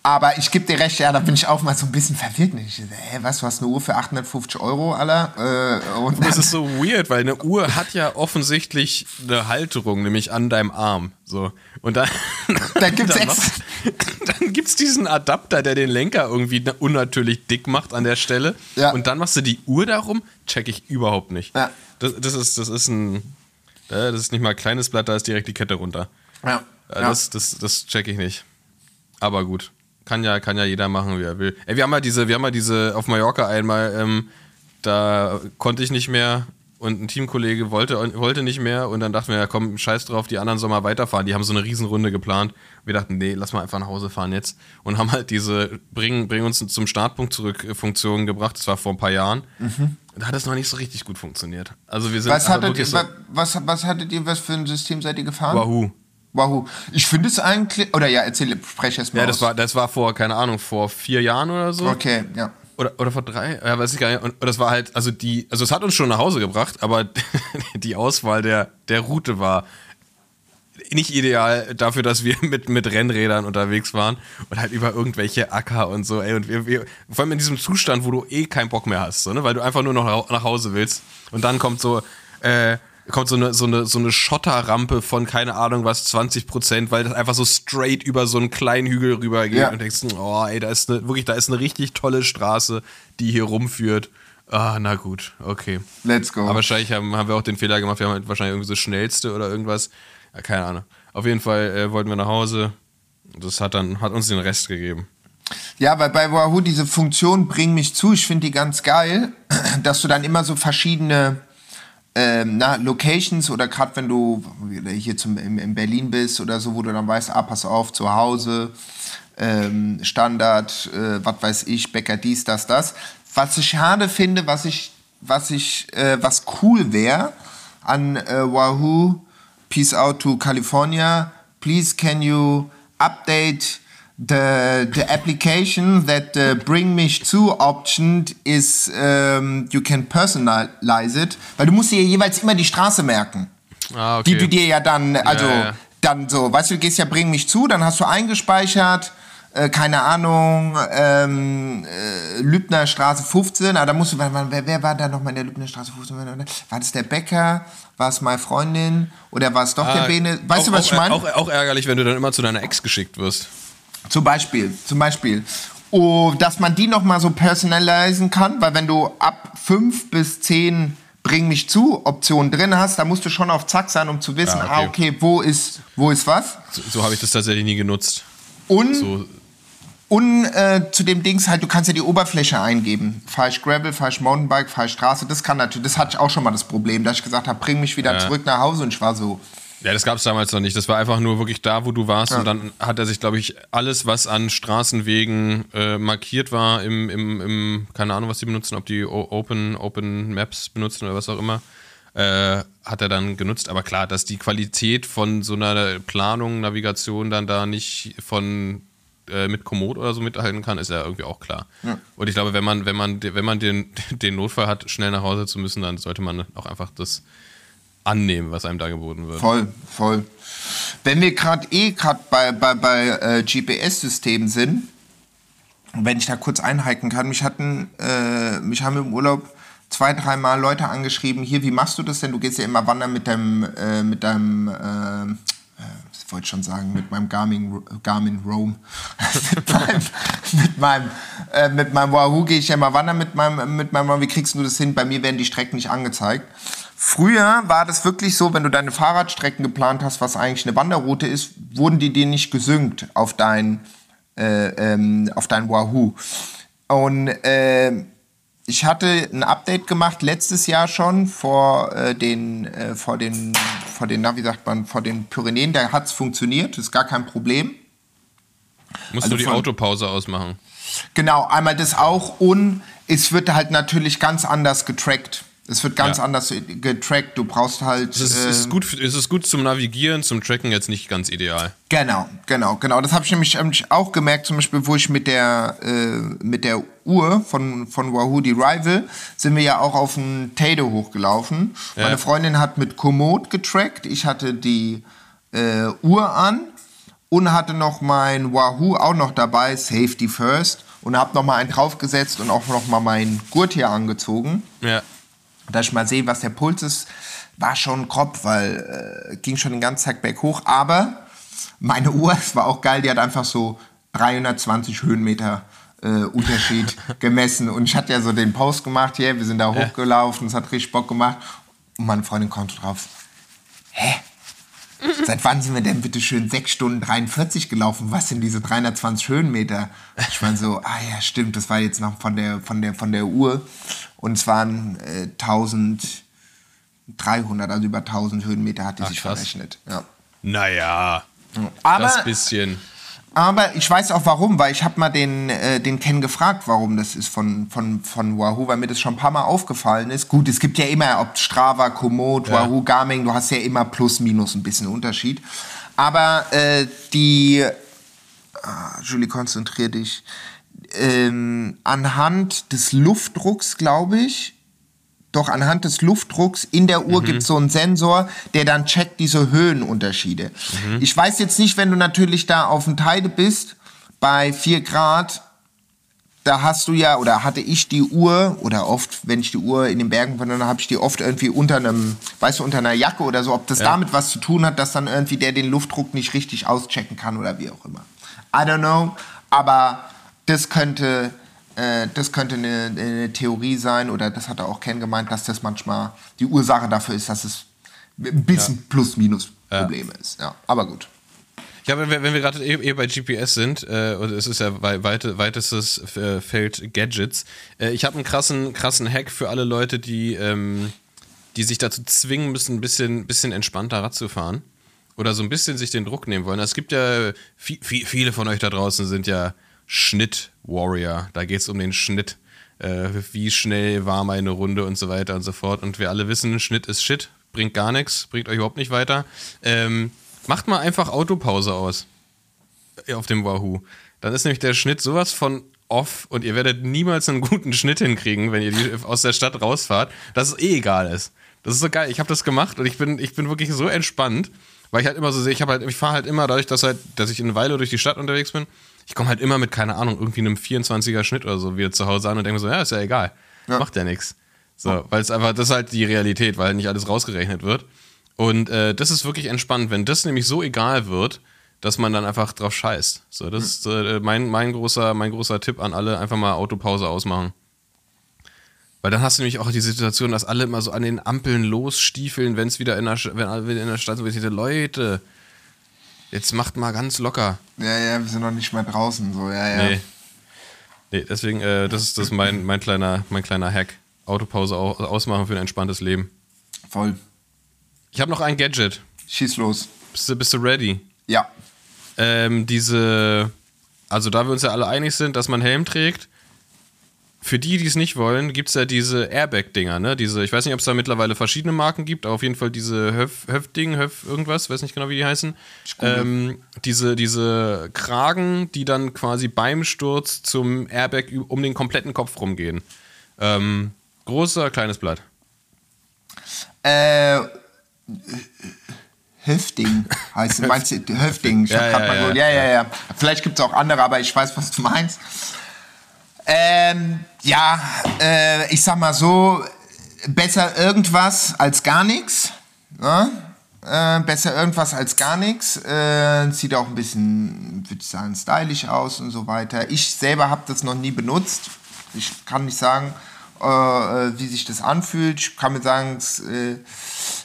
Aber ich gebe dir recht, ja, da bin ich auch mal so ein bisschen verwirrt. Ich so, hä, was, du hast eine Uhr für 850 Euro, Alter? Äh, und Das ist so weird, weil eine Uhr hat ja offensichtlich eine Halterung, nämlich an deinem Arm. So. Und dann, gibt's dann, machst- dann gibt's diesen Adapter, der den Lenker irgendwie unnatürlich dick macht an der Stelle. Ja. Und dann machst du die Uhr darum, check ich überhaupt nicht. Ja. Das, das, ist, das ist ein. äh, Das ist nicht mal ein kleines Blatt, da ist direkt die Kette runter. ja, Äh, ja. Das, das, das check ich nicht. Aber gut. Kann ja, kann ja jeder machen, wie er will. Ey, wir haben ja diese, wir haben ja diese auf Mallorca einmal, ähm, da konnte ich nicht mehr und ein Teamkollege wollte, wollte nicht mehr und dann dachten wir, ja komm, scheiß drauf, die anderen sollen mal weiterfahren. Die haben so eine Riesenrunde geplant. Wir dachten, nee, lass mal einfach nach Hause fahren jetzt. Und haben halt diese Bring, bring uns zum Startpunkt zurück äh, Funktion gebracht. Das war vor ein paar Jahren. Da hat es noch nicht so richtig gut funktioniert. Also wir sind Mhm. Was hattet, ihr, wa- was, was hattet ihr, was für ein System seid ihr gefahren? Wahoo. Wahoo. Ich finde es eigentlich, oder ja, erzähl, sprech erst mal Ja, das aus. war, das war vor, keine Ahnung, vor vier Jahren oder so. Okay, ja. Oder, oder vor drei, ja, weiß ich gar nicht. Und, das war halt, also die, also es hat uns schon nach Hause gebracht, aber die Auswahl der, der Route war nicht ideal dafür, dass wir mit, mit Rennrädern unterwegs waren und halt über irgendwelche Acker und so, ey, und wir, wir, vor allem in diesem Zustand, wo du eh keinen Bock mehr hast, so, ne, weil du einfach nur noch nach- nach Hause willst und dann kommt so, äh, kommt so eine, so eine, so eine Schotterrampe von keine Ahnung was, 20 Prozent, weil das einfach so straight über so einen kleinen Hügel rüber geht Ja. und denkst, oh, ey, da ist eine, wirklich, da ist eine richtig tolle Straße, die hier rumführt. Ah, na gut, okay. Let's go. Aber wahrscheinlich haben, haben wir auch den Fehler gemacht, wir haben halt wahrscheinlich irgendwie so schnellste oder irgendwas. Ja, keine Ahnung. Auf jeden Fall äh, wollten wir nach Hause. Das hat dann, hat uns den Rest gegeben. Ja, weil bei Wahoo diese Funktion bring mich zu, ich finde die ganz geil, dass du dann immer so verschiedene ähm, na, Locations oder gerade wenn du hier zum, in, in Berlin bist oder so, wo du dann weißt, ah, pass auf, zu Hause, ähm, Standard, äh, was weiß ich, Bäcker dies, das, das. Was ich schade finde, was ich, was ich, äh, was cool wäre an äh, Wahoo, Peace out to California, please can you update the the application that the bring me to option is um, you can personalize it, weil du musst dir jeweils immer die Straße merken, Ah, okay. die du dir ja dann also Ja, ja. dann so, weißt du, du gehst ja bring mich zu, dann hast du eingespeichert äh, keine Ahnung, ähm, äh, Lübner Straße 15, aber da musst du, wer, wer, war da nochmal in der Lübner Straße 15? War das der Bäcker? War es meine Freundin? Oder war es doch der Ah, Bene? Weißt auch, du, was ich auch- meine? Auch, auch ärgerlich, wenn du dann immer zu deiner Ex geschickt wirst. Zum Beispiel, zum Beispiel. Oh, dass man die nochmal so personalisieren kann, weil wenn du ab 5 bis 10 Bring mich zu Optionen drin hast, da musst du schon auf Zack sein, um zu wissen, Ja, ah, okay. okay, wo ist, wo ist was. So, so habe ich das tatsächlich nie genutzt. Und, So, und äh, zu dem Dings halt, du kannst ja die Oberfläche eingeben. Fahr ich Gravel, fahr ich Mountainbike, fahr ich Straße, das kann natürlich, das hatte ich auch schon mal das Problem, dass ich gesagt habe, bring mich wieder Ja. zurück nach Hause und ich war so, Ja, das gab es damals noch nicht. Das war einfach nur wirklich da, wo du warst. Und dann hat er sich, glaube ich, alles, was an Straßenwegen äh, markiert war, im, im, im, keine Ahnung, was die benutzen, ob die O- Open, Open Maps benutzen oder was auch immer, äh, hat er dann genutzt. Aber klar, dass die Qualität von so einer Planung, Navigation dann da nicht von äh, mit Komoot oder so mithalten kann, ist ja irgendwie auch klar. Und ich glaube, wenn man, wenn man, wenn man den, den Notfall hat, schnell nach Hause zu müssen, dann sollte man auch einfach das annehmen, was einem da geboten wird. Voll, voll. Wenn wir gerade eh gerade bei, bei, bei äh, GPS-Systemen sind, wenn ich da kurz einhaken kann, mich hatten, äh, mich haben im Urlaub zwei, dreimal Leute angeschrieben, hier, wie machst du das denn? Du gehst ja immer wandern mit deinem, äh, mit deinem, äh, ich wollte schon sagen, mit meinem Garmin, Garmin Roam. mit meinem, mit meinem, äh, mit meinem Wahoo gehe ich ja immer wandern mit meinem, mit meinem, wie kriegst du das hin? Bei mir werden die Strecken nicht angezeigt. Früher war das wirklich so, wenn du deine Fahrradstrecken geplant hast, was eigentlich eine Wanderroute ist, wurden die dir nicht gesynkt auf dein, äh, ähm, auf dein Wahoo. Und äh, ich hatte ein Update gemacht letztes Jahr schon vor äh, den, äh, vor den, vor den, na, wie sagt man, vor den Pyrenäen. Da hat es funktioniert, ist gar kein Problem. Musst Also du die von- Autopause ausmachen. Genau, einmal das auch und es wird halt natürlich ganz anders getrackt. Es wird ganz Ja. anders getrackt. Du braust halt. Es ist, äh, ist gut, es ist gut zum Navigieren, zum Tracken jetzt nicht ganz ideal. Genau, genau, genau. Das habe ich nämlich, nämlich auch gemerkt, zum Beispiel, wo ich mit der, äh, mit der Uhr von, von Wahoo, die Rival, sind wir ja auch auf den Tado hochgelaufen. Ja. Meine Freundin hat mit Komoot getrackt, ich hatte die äh, Uhr an und hatte noch mein Wahoo auch noch dabei, Safety First, und habe noch mal einen draufgesetzt und auch noch mal mein Gurt hier angezogen Ja. Dass ich mal sehe, was der Puls ist, war schon grob, weil äh, ging schon den ganzen Tag berghoch. Aber meine Uhr, es war auch geil, die hat einfach so 320 Höhenmeter äh, Unterschied gemessen. Und ich hatte ja so den Post gemacht, hier, wir sind da hochgelaufen, es hat richtig Bock gemacht. Und meine Freundin kommt drauf, hä? Seit wann sind wir denn bitte schön 6 Stunden 43 gelaufen? Was sind diese 320 Höhenmeter? Ich meine so, ah ja, stimmt, das war jetzt noch von der, von der, von der Uhr. Und es waren äh, 1300, also über 1000 Höhenmeter hat die Ach, sich krass. verrechnet. Ja. Naja, Aber, das bisschen. Aber ich weiß auch warum, weil ich habe mal den, äh, den Ken gefragt, warum das ist von, von, von Wahoo, weil mir das schon ein paar Mal aufgefallen ist. Gut, es gibt ja immer, ob Strava, Komoot, Ja. Wahoo, Garmin, du hast ja immer plus, minus ein bisschen Unterschied. Aber äh, die, ah, Julie, konzentrier dich, ähm, anhand des Luftdrucks, glaube ich, doch anhand des Luftdrucks in der Uhr gibt es so einen Sensor, der dann checkt diese Höhenunterschiede. Ich weiß jetzt nicht, wenn du natürlich da auf dem Teide bist, bei 4 Grad, da hast du ja, oder hatte ich die Uhr, oder oft, wenn ich die Uhr in den Bergen bin, dann habe ich die oft irgendwie unter einem, weißt du, unter einer Jacke oder so, ob das damit was zu tun hat, dass dann irgendwie der den Luftdruck nicht richtig auschecken kann oder wie auch immer. I don't know, aber das könnte, äh, das könnte eine, eine Theorie sein, oder das hat er auch Ken gemeint, dass das manchmal die Ursache dafür ist, dass es ein bisschen Plus-Minus-Probleme ist. Ja, aber gut. Ja, wenn wir, wir gerade eh, eh bei GPS sind, äh, und es ist ja wei weite, weitestes äh, Feld Gadgets, äh, ich habe einen krassen, krassen Hack für alle Leute, die, ähm, die sich dazu zwingen müssen, ein bisschen, bisschen entspannter Rad zu fahren. Oder so ein bisschen sich den Druck nehmen wollen. Es gibt ja, viel, viele von euch da draußen sind ja Schnitt-Warrior. Da geht es um den Schnitt. Äh, wie schnell war meine Runde und so weiter und so fort. Und wir alle wissen, Schnitt ist Shit, bringt gar nichts, bringt euch überhaupt nicht weiter. Ähm, macht mal einfach Autopause aus auf dem Wahoo. Dann ist nämlich der Schnitt sowas von off und ihr werdet niemals einen guten Schnitt hinkriegen, wenn ihr aus der Stadt rausfahrt, dass es eh egal ist. Das ist so geil. Ich habe das gemacht und ich bin, ich bin wirklich so entspannt, weil ich halt immer so sehe, ich habe halt, ich fahre halt immer dadurch, dass halt, dass ich eine Weile durch die Stadt unterwegs bin. Ich komme halt immer mit, keine Ahnung, irgendwie einem 24er Schnitt oder so wieder zu Hause an und denke mir so, ja, ist ja egal. Macht ja nichts. So, weil es einfach, das ist halt die Realität, weil nicht alles rausgerechnet wird. Und äh, das ist wirklich entspannt, wenn das nämlich so egal wird, dass man dann einfach drauf scheißt. So, das ist äh, mein, mein, großer, mein großer Tipp an alle, einfach mal Autopause ausmachen. Weil dann hast du nämlich auch die Situation, dass alle immer so an den Ampeln losstiefeln, wenn es wieder in der, wenn in der Stadt denke, Leute, jetzt macht mal ganz locker. Ja, ja, wir sind noch nicht mal draußen, so, ja, ja. Nee. Nee, deswegen, äh, das ist das mein, mein, kleiner, mein kleiner Hack. Autopause au ausmachen für ein entspanntes Leben. Voll. Ich habe noch ein Gadget. Schieß los. Bist du, bist du ready? Ja. ähm, diese, also da wir uns ja alle einig sind, dass man Helm trägt, für die, die es nicht wollen, gibt es ja diese Airbag-Dinger, ne? Diese, ich weiß nicht, ob es da mittlerweile verschiedene Marken gibt, aber auf jeden Fall diese Höf, Höf-Ding, Höf irgendwas, weiß nicht genau, wie die heißen. Ähm, diese, diese Kragen, die dann quasi beim Sturz zum Airbag um den kompletten Kopf rumgehen. Ähm, großer, kleines Blatt. Äh, Höfding heißt meinst du Höfding? Ich Ja, hab ja, mal ja. ja, ja, ja. Vielleicht gibt es auch andere, aber ich weiß, was du meinst. Ähm, ja, äh, ich sag mal so, besser irgendwas als gar nichts. Ne? Äh, besser irgendwas als gar nichts. Äh, sieht auch ein bisschen, würde ich sagen, stylisch aus und so weiter. Ich selber habe das noch nie benutzt. Ich kann nicht sagen, äh, wie sich das anfühlt. Ich kann mir sagen, es äh,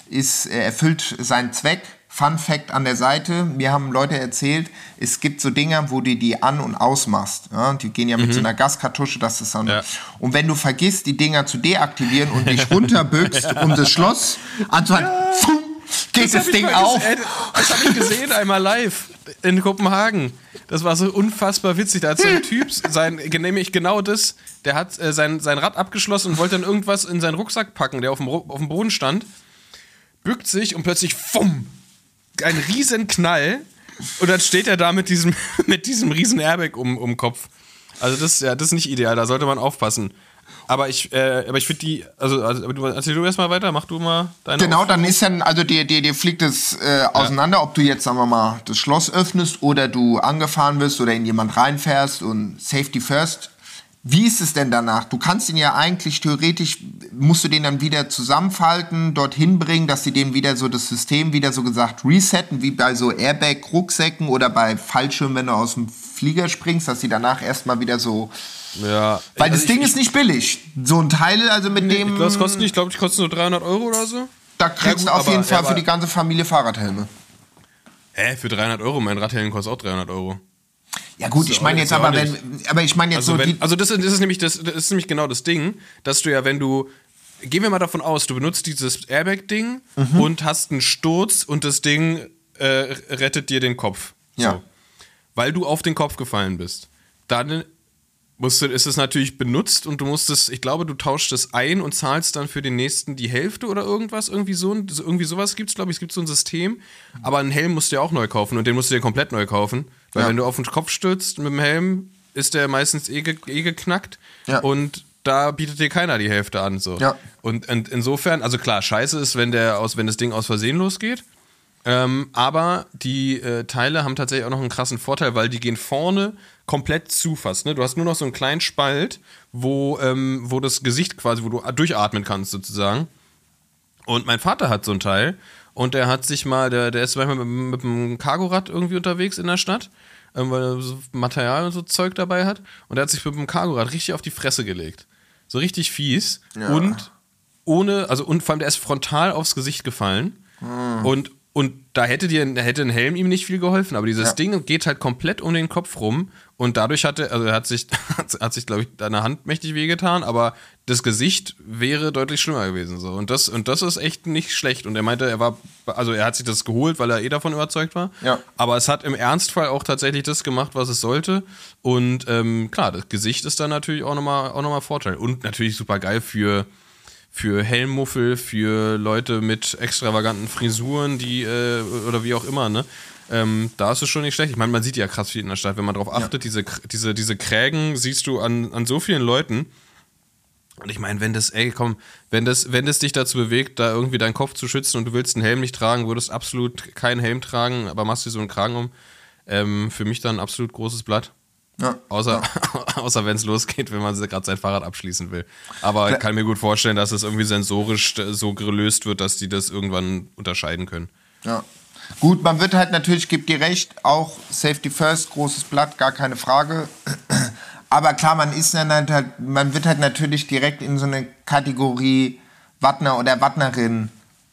ist, er erfüllt seinen Zweck. Fun Fact an der Seite, mir haben Leute erzählt, es gibt so Dinger, wo du die an- und ausmachst. Ja? Die gehen ja mit so einer Gaskartusche, dass das dann... Ja. Und wenn du vergisst, die Dinger zu deaktivieren und dich runterbückst um das Schloss, also pfum, geht das, ich Ding auf. Das habe ich gesehen einmal live in Kopenhagen. Das war so unfassbar witzig. Da hat so ein Typ sein, nämlich genau das, der hat äh, sein, sein Rad abgeschlossen und wollte dann irgendwas in seinen Rucksack packen, der auf dem, auf dem Boden stand, bückt sich und plötzlich fumm, ein riesen Knall und dann steht er da mit diesem, mit diesem riesen Airbag um, um den Kopf. Also das, ja, das ist nicht ideal, da sollte man aufpassen. Aber ich, äh, aber ich finde die, also, also erzähl du erstmal weiter, mach du mal deine Genau, dann ist dann, also dir, dir, dir fliegt es äh, auseinander, ob du jetzt, sagen wir mal, das Schloss öffnest oder du angefahren wirst oder in jemand reinfährst und Safety First. Wie ist es denn danach? Du kannst ihn ja eigentlich theoretisch, musst du den dann wieder zusammenfalten, dorthin bringen, dass sie dem wieder so das System wieder so gesagt resetten, wie bei so Airbag-Rucksäcken oder bei Fallschirmen, wenn du aus dem Flieger springst, dass sie danach erstmal wieder so. Ja. Weil Also das Ding ich, ist nicht billig. So ein Teil, also mit dem. Ich glaube, es kostet nicht, ich glaube, die kosten nur 300 Euro oder so. Da kriegst gut, du auf aber- jeden Fall aber- für die ganze Familie Fahrradhelme. Hä, für 300 Euro? Mein Radhelm kostet auch 300 Euro. Ja gut, ich meine ist jetzt aber, wenn, aber ich meine jetzt Also, so wenn, die, also das, das, ist nämlich das, das ist nämlich genau das Ding, dass du ja, wenn du, gehen wir mal davon aus, du benutzt dieses Airbag-Ding Mhm. und hast einen Sturz und das Ding äh, rettet dir den Kopf. Ja. Weil du auf den Kopf gefallen bist. Dann musst du, ist es natürlich benutzt und du musst es, ich glaube, du tauschst es ein und zahlst dann für den nächsten die Hälfte oder irgendwas. Irgendwie so, ein- irgendwie sowas gibt es, glaube ich. Es gibt so ein System. Aber einen Helm musst du ja auch neu kaufen und den musst du dir komplett neu kaufen. Weil Ja. wenn du auf den Kopf stürzt mit dem Helm, ist der meistens eh, ge eh geknackt. Ja. Und da bietet dir keiner die Hälfte an. So. Ja. Und, und insofern, also klar, scheiße ist, wenn der aus, wenn das Ding aus Versehen losgeht. Ähm, aber die äh, Teile haben tatsächlich auch noch einen krassen Vorteil, weil die gehen vorne komplett zu fast. Ne? Du hast nur noch so einen kleinen Spalt, wo, ähm, wo das Gesicht quasi, wo du durchatmen kannst sozusagen. Und mein Vater hat so ein Teil und der hat sich mal, der, der ist manchmal mit, mit einem Cargorad irgendwie unterwegs in der Stadt, ähm, weil er so Material und so Zeug dabei hat. Und der hat sich mit dem Cargorad richtig auf die Fresse gelegt. So richtig fies. Und ohne, also und vor allem der ist frontal aufs Gesicht gefallen. Und, und da hätte dir, hätte ein Helm ihm nicht viel geholfen, aber dieses Ja. Ding geht halt komplett um den Kopf rum und dadurch hatte, also er hat sich, hat sich, glaube ich, deine Hand mächtig wehgetan, aber das Gesicht wäre deutlich schlimmer gewesen. So. Und das, und das ist echt nicht schlecht. Und er meinte, er war, also er hat sich das geholt, weil er eh davon überzeugt war. Ja. Aber es hat im Ernstfall auch tatsächlich das gemacht, was es sollte. Und ähm, klar, das Gesicht ist dann natürlich auch nochmal auch noch mal Vorteil. Und natürlich super geil für, für Helmmuffel, für Leute mit extravaganten Frisuren, die, äh, oder wie auch immer, ne? Ähm, da ist es schon nicht schlecht. Ich meine, man sieht ja krass viel in der Stadt, wenn man darauf achtet, diese, diese, diese Krägen siehst du an, an so vielen Leuten. Und ich meine, wenn das, ey, komm, wenn das, wenn das dich dazu bewegt, da irgendwie deinen Kopf zu schützen und du willst einen Helm nicht tragen, würdest absolut keinen Helm tragen, aber machst dir so einen Kragen um, ähm, für mich dann ein absolut großes Blatt. Ja. Außer, außer wenn es losgeht, wenn man gerade sein Fahrrad abschließen will. Aber ich kann mir gut vorstellen, dass es irgendwie sensorisch äh, so gelöst wird, dass die das irgendwann unterscheiden können. Ja. Gut, man wird halt natürlich, gibt dir recht, auch Safety First, großes Blatt, gar keine Frage. Aber klar, man ist dann halt, halt man wird halt natürlich direkt in so eine Kategorie Wattner oder Wattnerin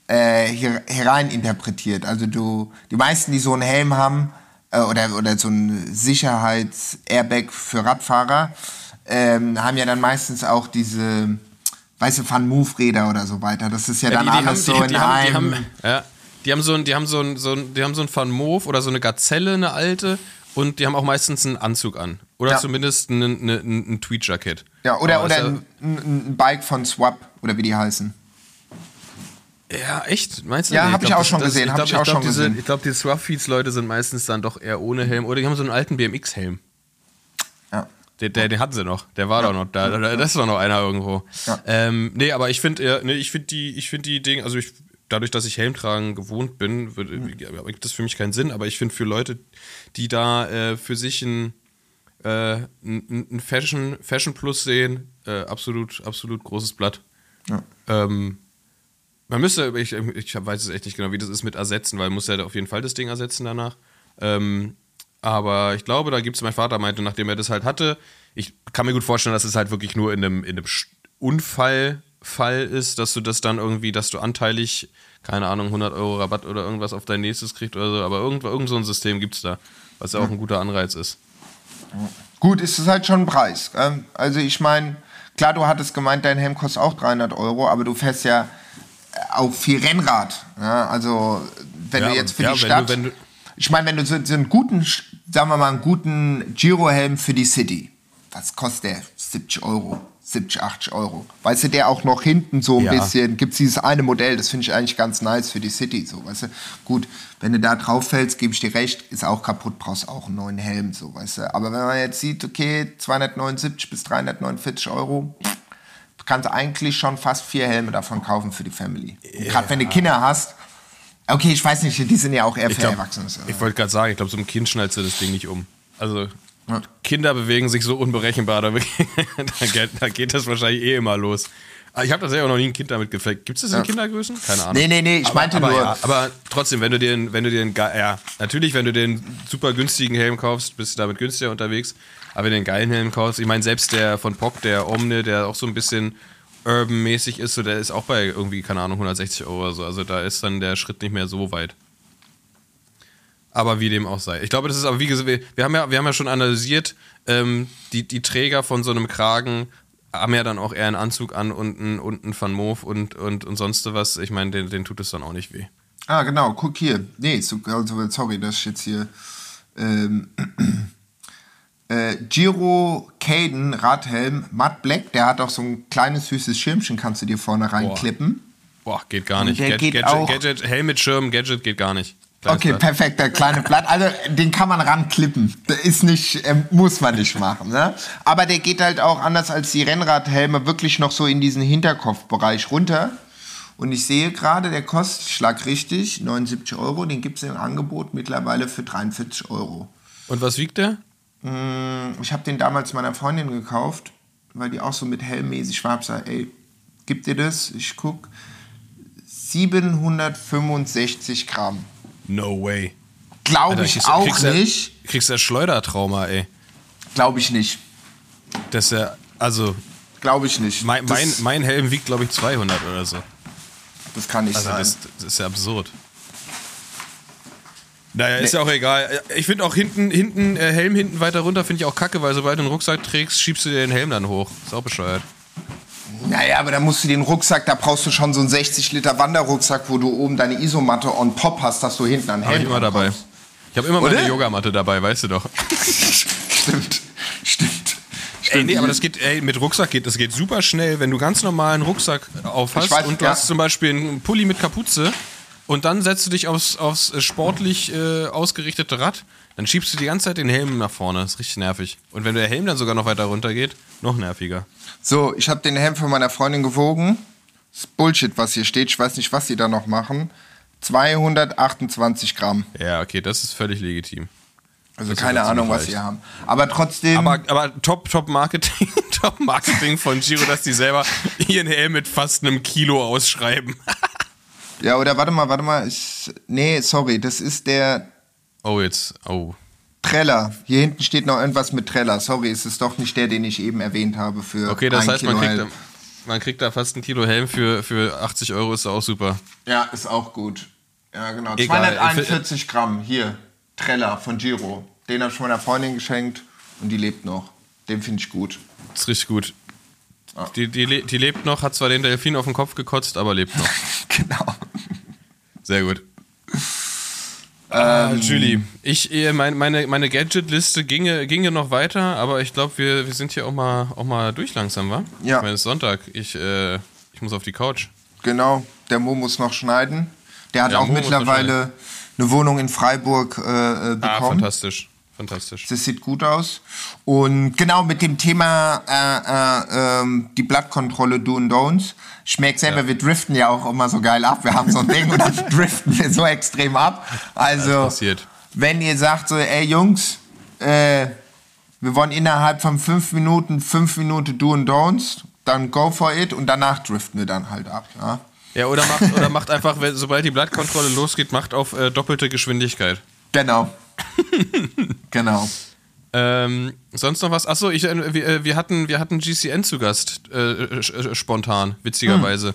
äh, hier, hereininterpretiert. Also du, die meisten, die so einen Helm haben, äh, oder, oder so ein Sicherheits-Airbag für Radfahrer, ähm, haben ja dann meistens auch diese, weißt du, Van Move-Räder oder so weiter. Das ist ja, dann alles so in die, haben, die, einem... haben, ja, die haben so ein, die haben so ein, so ein, die haben so ein Van Moof oder so eine Gazelle, eine alte, und die haben auch meistens einen Anzug an. Oder Ja. zumindest ein, ein, ein, Tweed-Jacket. Ja, oder, Aber oder ein ein Bike von Swap, oder wie die heißen. Ja, ja, echt? Meinst du? Ja, Nee, hab ich auch schon das- gesehen, hab glaub, ich auch schon diese, gesehen. Ich glaube, die Swap-Feeds-Leute sind meistens dann doch eher ohne Helm. Oder die haben so einen alten BMX-Helm. Ja. Der, der, den hatten sie noch. Der war doch noch da. da- Das ist doch noch einer irgendwo. Ja. Ähm, nee, aber ich finde, ja, nee, ich finde die, ich finde die Dinge, also ich, dadurch, dass ich Helm tragen gewohnt bin, wird, Mhm. ja, gibt das für mich keinen Sinn. Aber ich finde für Leute, die da äh, für sich ein äh, ein, ein Fashion, Fashion Plus sehen. Äh, absolut, absolut großes Blatt. Ja. Ähm, man müsste, ich, ich weiß es echt nicht genau, wie das ist mit ersetzen, weil man muss ja auf jeden Fall das Ding ersetzen danach. Ähm, aber ich glaube, da gibt es, mein Vater meinte, nachdem er das halt hatte, ich kann mir gut vorstellen, dass es halt wirklich nur in einem, in einem Unfallfall ist, dass du das dann irgendwie, dass du anteilig, keine Ahnung, 100 Euro Rabatt oder irgendwas auf dein nächstes kriegst oder so, aber irgend, irgend so ein System gibt es da, was ja auch ein guter Anreiz ist. Gut, ist es halt schon ein Preis. Ähm, also ich meine, klar, du hattest gemeint, dein Helm kostet auch 300 Euro, aber du fährst ja auch viel Rennrad. Ja, also wenn Ja, du jetzt für ja, die wenn Stadt... du- wenn du- ich meine, wenn du so, so einen guten, sagen wir mal, einen guten Giro-Helm für die City, was kostet der? 70 Euro. 70, 80 Euro. Weißt du, der auch noch hinten so ein Ja. bisschen, gibt es dieses eine Modell, das finde ich eigentlich ganz nice für die City, so, weißt du. Gut, wenn du da drauf fällst, gebe ich dir recht, ist auch kaputt, brauchst auch einen neuen Helm, so, weißt du. Aber wenn man jetzt sieht, okay, 279 bis 349 Euro, du kannst eigentlich schon fast vier Helme davon kaufen für die Family. Gerade wenn du Kinder hast, okay, ich weiß nicht, die sind ja auch eher für glaub, Erwachsene. Ich wollte gerade sagen, ich glaube, so ein Kind schnallst du das Ding nicht um. Also, Kinder bewegen sich so unberechenbar, da, da, geht, da geht das wahrscheinlich eh immer los. Aber Ich habe tatsächlich auch noch nie ein Kind damit gefällt. Gibt es das in Kindergrößen? Keine Ahnung. Nee, nee, nee, ich aber, meinte aber, nur- Ja, aber trotzdem, wenn du dir, einen- wenn du ge- ja, natürlich, wenn du den super günstigen Helm kaufst, bist du damit günstiger unterwegs. Aber wenn du einen geilen Helm kaufst, ich meine, selbst der von Pock, der Omne, der auch so ein bisschen urban-mäßig ist, so, der ist auch bei irgendwie, keine Ahnung, 160 Euro oder so. Also da ist dann der Schritt nicht mehr so weit. Aber wie dem auch sei. Ich glaube, das ist aber wie gesagt, wir, wir, haben, ja, wir haben ja schon analysiert, ähm, die, die Träger von so einem Kragen haben ja dann auch eher einen Anzug an und einen, und einen Van Moof und, und, und sonst was. Ich meine, den, den tut es dann auch nicht weh. Ah, genau, guck hier. Nee, so, also, sorry, das ist jetzt hier. Ähm, äh, Giro Caden Radhelm, Matt Black, der hat auch so ein kleines süßes Schirmchen, kannst du dir vorne reinklippen. Boah, geht gar nicht. Gadget, auch- Gadget, Helm mit Schirm, Gadget geht gar nicht. Okay, Blatt. perfekt, der kleine Blatt. Also, den kann man ranklippen. Der ist nicht, ähm, muss man nicht machen, ne? Aber der geht halt auch anders als die Rennradhelme wirklich noch so in diesen Hinterkopfbereich runter. Und ich sehe gerade, der kostet, schlag richtig, 79 Euro. Den gibt es im Angebot mittlerweile für 43 Euro. Und was wiegt der? Ich habe den damals meiner Freundin gekauft, weil die auch so mit Helmmäßig war. Ich ey, gib dir das? Ich guck. 765 Gramm. No way. Glaube ich auch kriegst nicht. Kriegst du Schleudertrauma, ey. Glaube ich nicht. Das ist ja, also, Glaube ich nicht. mein, mein, mein Helm wiegt, glaube ich, 200 oder so. das kann nicht Also sein. das, das ist ja absurd. Naja, ist ja auch egal. Ich finde auch hinten, hinten äh, Helm hinten weiter runter finde ich auch kacke, weil sobald du einen Rucksack trägst, schiebst du dir den Helm dann hoch. Ist auch bescheuert. Naja, aber da musst du den Rucksack, da brauchst du schon so einen 60 Liter Wanderrucksack, wo du oben deine Isomatte on top hast, dass du hinten an Habe ich Helm immer dabei. Ich habe immer Oder? meine Yogamatte dabei, weißt du doch. Stimmt, stimmt. Ey, nee, aber das geht, ey, mit Rucksack geht, das geht super schnell, wenn du ganz normalen Rucksack auf hast Ich weiß, und du ja. hast zum Beispiel einen Pulli mit Kapuze und dann setzt du dich aufs, aufs sportlich äh, ausgerichtete Rad, dann schiebst du die ganze Zeit den Helm nach vorne. Das ist richtig nervig. Und wenn der Helm dann sogar noch weiter runter geht, noch nerviger. So, ich habe den Helm von meiner Freundin gewogen. Das ist Bullshit, was hier steht. Ich weiß nicht, was sie da noch machen. 228 Gramm. Ja, okay, das ist völlig legitim. Also Das keine Ahnung, was sie haben. Aber trotzdem. Aber, aber top, top Marketing, top Marketing von Giro, dass die selber ihren Helm mit fast einem Kilo ausschreiben. ja, oder warte mal, warte mal. Ich, nee, sorry, das ist der Oh, jetzt, oh. Treller. Hier hinten steht noch irgendwas mit Treller. Sorry, es ist doch nicht der, den ich eben erwähnt habe für Okay, das heißt, man kriegt, man kriegt da fast ein Kilo Helm für, für 80 Euro, ist auch super. Ja, ist auch gut. Ja, genau. Egal. 241 Gramm. Hier, Treller von Giro. Den habe ich meiner Freundin geschenkt und die lebt noch. Den finde ich gut. Das ist richtig gut. Ah. Die, die, die lebt noch, hat zwar den Delfin auf den Kopf gekotzt, aber lebt noch. genau. Sehr gut. Ähm. Ah, Julie, ich, eh, mein, meine, meine Gadget-Liste ginge, ginge noch weiter, aber ich glaube, wir, wir sind hier auch mal, auch mal durch langsam, wa? Ja. Ich meine, es ist Sonntag. Ich, äh, ich muss auf die Couch. Genau. Der Mo muss noch schneiden. Der hat Ja, auch Mo mittlerweile eine Wohnung in Freiburg äh, äh, Ah, bekommen. fantastisch. Fantastisch. Das sieht gut aus. Und genau mit dem Thema äh, äh, ähm, die Blattkontrolle Do and Don'ts. Ich merke selber, Ja. wir driften ja auch immer so geil ab. Wir haben so ein Ding und dann driften wir so extrem ab. Also, wenn ihr sagt so, ey Jungs, äh, Wir wollen innerhalb von fünf Minuten, fünf Minuten Do and Don'ts, dann go for it und danach driften wir dann halt ab. Ja, Ja, oder macht, oder macht einfach, sobald die Blattkontrolle losgeht, macht auf äh, doppelte Geschwindigkeit. Genau. genau. Ähm, sonst noch was? Achso, ich, äh, wir, äh, wir, hatten, wir hatten GCN zu Gast, äh, äh, spontan, witzigerweise.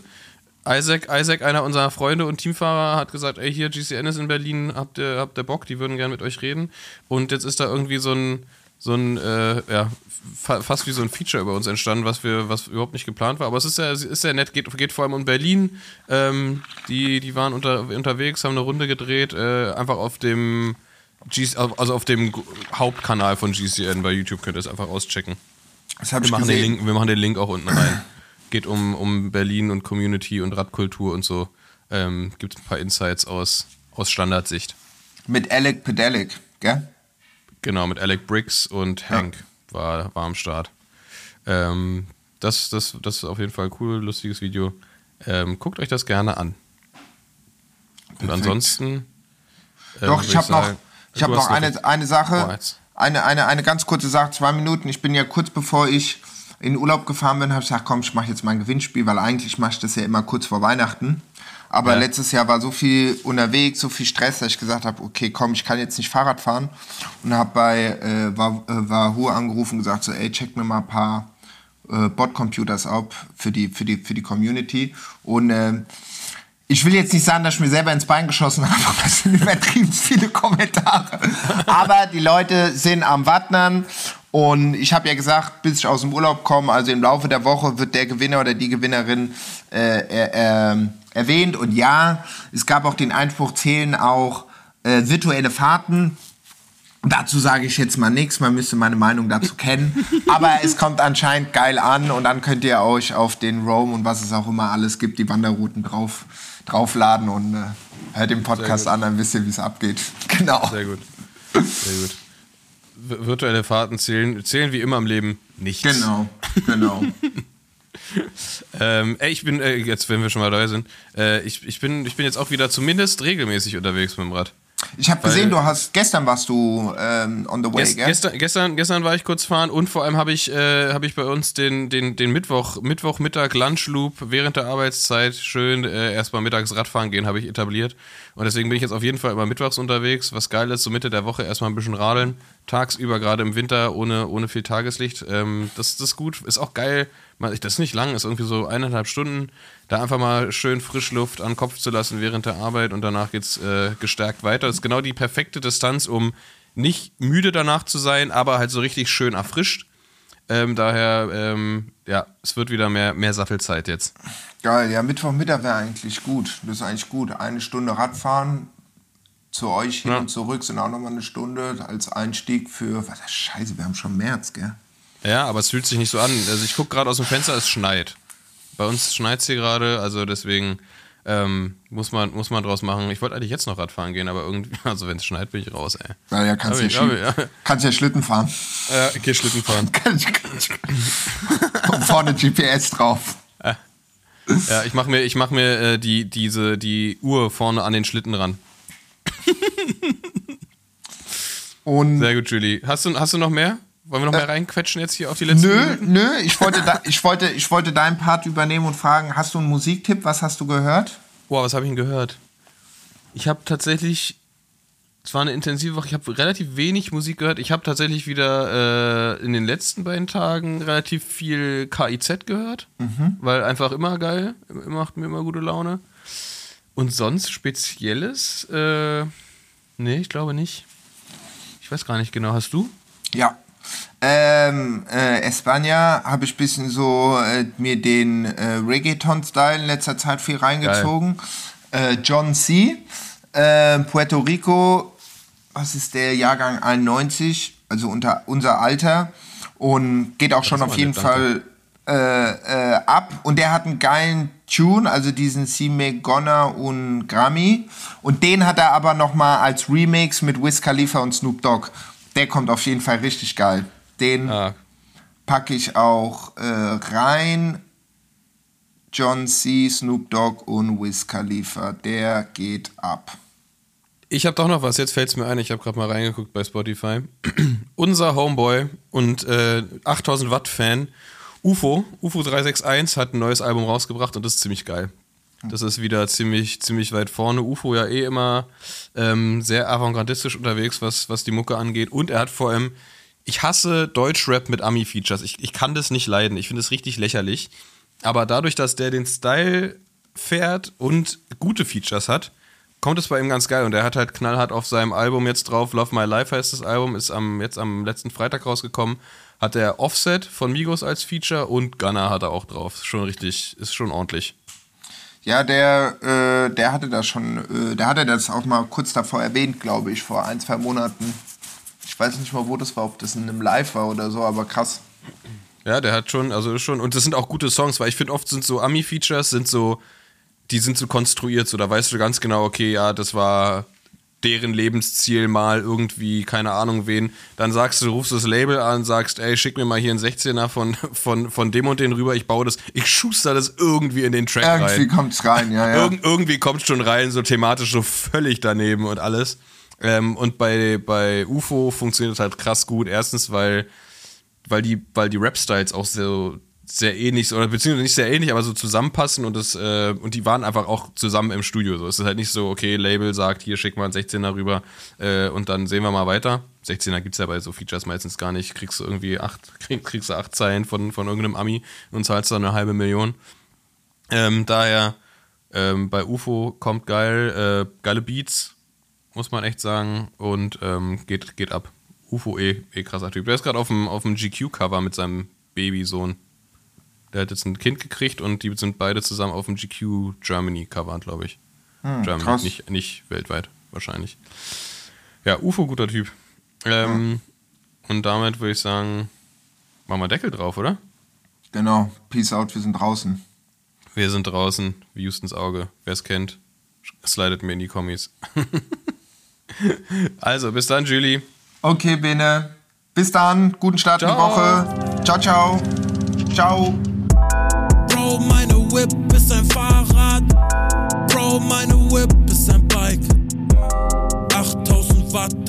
Isaac, Isaac, einer unserer Freunde und Teamfahrer, hat gesagt, ey, hier, GCN ist in Berlin, habt ihr, habt ihr Bock, die würden gerne mit euch reden. Und jetzt ist da irgendwie so ein, so ein äh, ja, fa fast wie so ein Feature über uns entstanden, was wir, was überhaupt nicht geplant war. Aber es ist ja, ist ja nett, geht, geht vor allem um Berlin. Ähm, die, die waren unter, unterwegs, haben eine Runde gedreht, äh, einfach auf dem G also auf dem Hauptkanal von GCN bei YouTube könnt ihr es einfach auschecken. Das Wir machen, den. Link, wir machen den Link auch unten rein. Geht um, um Berlin und Community und Radkultur und so. Ähm, Gibt ein paar Insights aus, aus Standardsicht. Mit Alec Pedelic, gell? Genau, mit Alec Briggs und Hank war, war am Start. Ähm, das, das, das ist auf jeden Fall ein cool, lustiges Video. Ähm, guckt euch das gerne an. Und Perfekt. ansonsten. äh, Doch, ich habe noch, ich hab noch eine, eine Sache, eine, eine, eine ganz kurze Sache, zwei Minuten. Ich bin ja kurz bevor ich in Urlaub gefahren bin, habe ich gesagt, komm, ich mache jetzt mein Gewinnspiel, weil eigentlich mache ich das ja immer kurz vor Weihnachten. Aber Ja. letztes Jahr war so viel unterwegs, so viel Stress, dass ich gesagt habe, okay, komm, ich kann jetzt nicht Fahrrad fahren. Und habe bei äh, Wa- äh, Wahoo angerufen und gesagt, so, ey, check mir mal ein paar äh, Bot-Computers ab für die, für, die, für die Community. Und äh, ich will jetzt nicht sagen, dass ich mir selber ins Bein geschossen habe, aber es sind übertrieben viele Kommentare. Aber die Leute sind am Wattnern und ich habe ja gesagt, bis ich aus dem Urlaub komme, also im Laufe der Woche wird der Gewinner oder die Gewinnerin äh, ähm, erwähnt. Und ja, es gab auch den Einspruch, zählen auch äh, virtuelle Fahrten. Dazu sage ich jetzt mal nichts, man müsste meine Meinung dazu kennen. Aber es kommt anscheinend geil an und dann könnt ihr euch auf den Roam und was es auch immer alles gibt, die Wanderrouten drauf, draufladen und äh, hört den Podcast an, dann wisst ihr, wie es abgeht. Genau. Sehr gut. Sehr gut. Vi- Virtuelle Fahrten zählen, zählen wie immer im Leben nichts. Genau, genau. Ähm, ey, ich bin, äh, jetzt, wenn wir schon mal dabei sind, äh, ich, ich, bin, ich bin jetzt auch wieder zumindest regelmäßig unterwegs mit dem Rad. Ich habe gesehen, du hast gestern warst du ähm, on the way, Gest, gell? gestern, gestern, gestern war ich kurz fahren und vor allem habe ich, äh, hab ich bei uns den, den, den Mittwoch, Mittwochmittag Lunch Loop während der Arbeitszeit schön äh, erstmal mittags Radfahren gehen, habe ich etabliert. Und deswegen bin ich jetzt auf jeden Fall immer mittwochs unterwegs. Was geil ist, so Mitte der Woche erstmal ein bisschen radeln. Tagsüber, gerade im Winter, ohne, ohne viel Tageslicht. Ähm, das, das ist gut. Ist auch geil. Das ist nicht lang, ist irgendwie so eineinhalb Stunden. Da einfach mal schön Frischluft an den Kopf zu lassen während der Arbeit und danach geht's äh, gestärkt weiter. Das ist genau die perfekte Distanz, um nicht müde danach zu sein, aber halt so richtig schön erfrischt. Ähm, daher, ähm, ja, es wird wieder mehr, mehr Sattelzeit jetzt. Geil, ja, Mittwochmittag wäre eigentlich gut. Das ist eigentlich gut. Eine Stunde Radfahren zu euch hin Ja. und zurück sind auch nochmal eine Stunde als Einstieg für. Was Scheiße, wir haben schon März, gell? Ja, aber es fühlt sich nicht so an. Also ich gucke gerade aus dem Fenster, es schneit. Bei uns schneit es hier gerade, also deswegen ähm, muss, man, muss man draus machen. Ich wollte eigentlich jetzt noch Radfahren gehen, aber irgendwie, also wenn es schneit, bin ich raus, ey. Ja, ja, kannst, ja, Ski- ja. kannst ja Schlitten fahren. Ja, okay, Schlitten fahren. Und vorne GPS drauf. Ja, ich mache mir, ich mach mir äh, die, diese, die Uhr vorne an den Schlitten ran. Und Sehr gut, Julie. Hast du, hast du noch mehr? Wollen wir noch mehr reinquetschen jetzt hier auf die letzten nö, Minuten? nö, ich wollte, da, ich, wollte, ich wollte deinen Part übernehmen und fragen, hast du einen Musiktipp? Was hast du gehört? Boah, was habe ich denn gehört? Ich habe tatsächlich, es war eine intensive Woche, ich habe relativ wenig Musik gehört. Ich habe tatsächlich wieder äh, in den letzten beiden Tagen relativ viel KIZ gehört, weil einfach immer geil, macht mir immer gute Laune. Und sonst Spezielles? Äh, nee, ich glaube nicht. Ich weiß gar nicht genau. Hast du? Ja. Ähm, äh, España habe ich ein bisschen so äh, mir den äh, Reggaeton-Style in letzter Zeit viel reingezogen. Äh, John C. Äh, Puerto Rico, was ist der Jahrgang 91, also unter unser Alter und geht auch schon ist auf jeden nett, Fall äh, äh, ab und der hat einen geilen Tune, also diesen Sime Gonna und Grammy und den hat er aber nochmal als Remix mit Wiz Khalifa und Snoop Dogg. Der kommt auf jeden Fall richtig geil. Den Ah, packe ich auch äh, rein. John C., Snoop Dogg und Wiz Khalifa. Der geht ab. Ich habe doch noch was, jetzt fällt es mir ein, ich habe gerade mal reingeguckt bei Spotify. Unser Homeboy und äh, 8000 Watt Fan, UFO, UFO 361 hat ein neues Album rausgebracht und das ist ziemlich geil. Das ist wieder ziemlich, ziemlich weit vorne. UFO ja eh immer ähm, sehr avantgardistisch unterwegs, was, was die Mucke angeht. Und er hat vor allem, ich hasse Deutschrap mit Ami-Features. Ich, ich kann das nicht leiden. Ich finde es richtig lächerlich. Aber dadurch, dass der den Style fährt und gute Features hat, kommt es bei ihm ganz geil. Und er hat halt knallhart auf seinem Album jetzt drauf. Love My Life heißt das Album, ist am, jetzt am letzten Freitag rausgekommen. Hat er Offset von Migos als Feature und Gunner hat er auch drauf. Schon richtig, ist schon ordentlich. Ja, der, äh, der hatte das schon, äh, der hatte das auch mal kurz davor erwähnt, glaube ich, vor ein, zwei Monaten. Ich weiß nicht mal, wo das war, ob das in einem Live war oder so, aber krass. Ja, der hat schon, also schon, und das sind auch gute Songs, weil ich finde, oft sind so Ami-Features, sind so, die sind so konstruiert, so da weißt du ganz genau, okay, ja, das war deren Lebensziel mal irgendwie, keine Ahnung wen, dann sagst du, rufst das Label an, sagst, ey, schick mir mal hier einen 16er von, von, von dem und den rüber, ich baue das, ich schuster das irgendwie in den Track Irgendwie rein. kommt's rein, ja, ja. Irg irgendwie kommt schon rein, so thematisch so völlig daneben und alles. Ähm, und bei, bei UFO funktioniert es halt krass gut. Erstens, weil, weil die, weil die Rap-Styles auch so sehr ähnlich, oder beziehungsweise nicht sehr ähnlich, aber so zusammenpassen und das, äh, und die waren einfach auch zusammen im Studio. So. Es ist halt nicht so, okay, Label sagt, hier schick mal einen 16er rüber äh, und dann sehen wir mal weiter. 16er gibt es ja bei so Features meistens gar nicht. Kriegst du irgendwie acht, krieg, kriegst du acht Zeilen von, von irgendeinem Ami und zahlst dann eine halbe Million. Ähm, daher, ähm, bei UFO kommt geil, äh, geile Beats, muss man echt sagen, und ähm, geht, geht ab. UFO eh, eh krasser Typ. Der ist gerade auf dem, auf dem GQ-Cover mit seinem Babysohn. Der hat jetzt ein Kind gekriegt und die sind beide zusammen auf dem GQ Germany Cover, glaube ich. Germany, krass. nicht, nicht weltweit, wahrscheinlich. Ja, UFO, guter Typ. Ähm, Und damit würde ich sagen, machen wir Deckel drauf, oder? Genau. Peace out, wir sind draußen. Wir sind draußen, wie Houstons Auge. Wer es kennt, slidet mir in die Kommis. also, bis dann, Julie. Okay, Bene. Bis dann. Guten Start in die Ciao. Woche. Ciao, ciao. Ciao. Bro, meine Whip ist ein Fahrrad. Bro, meine Whip ist ein Bike. 8000 Watt.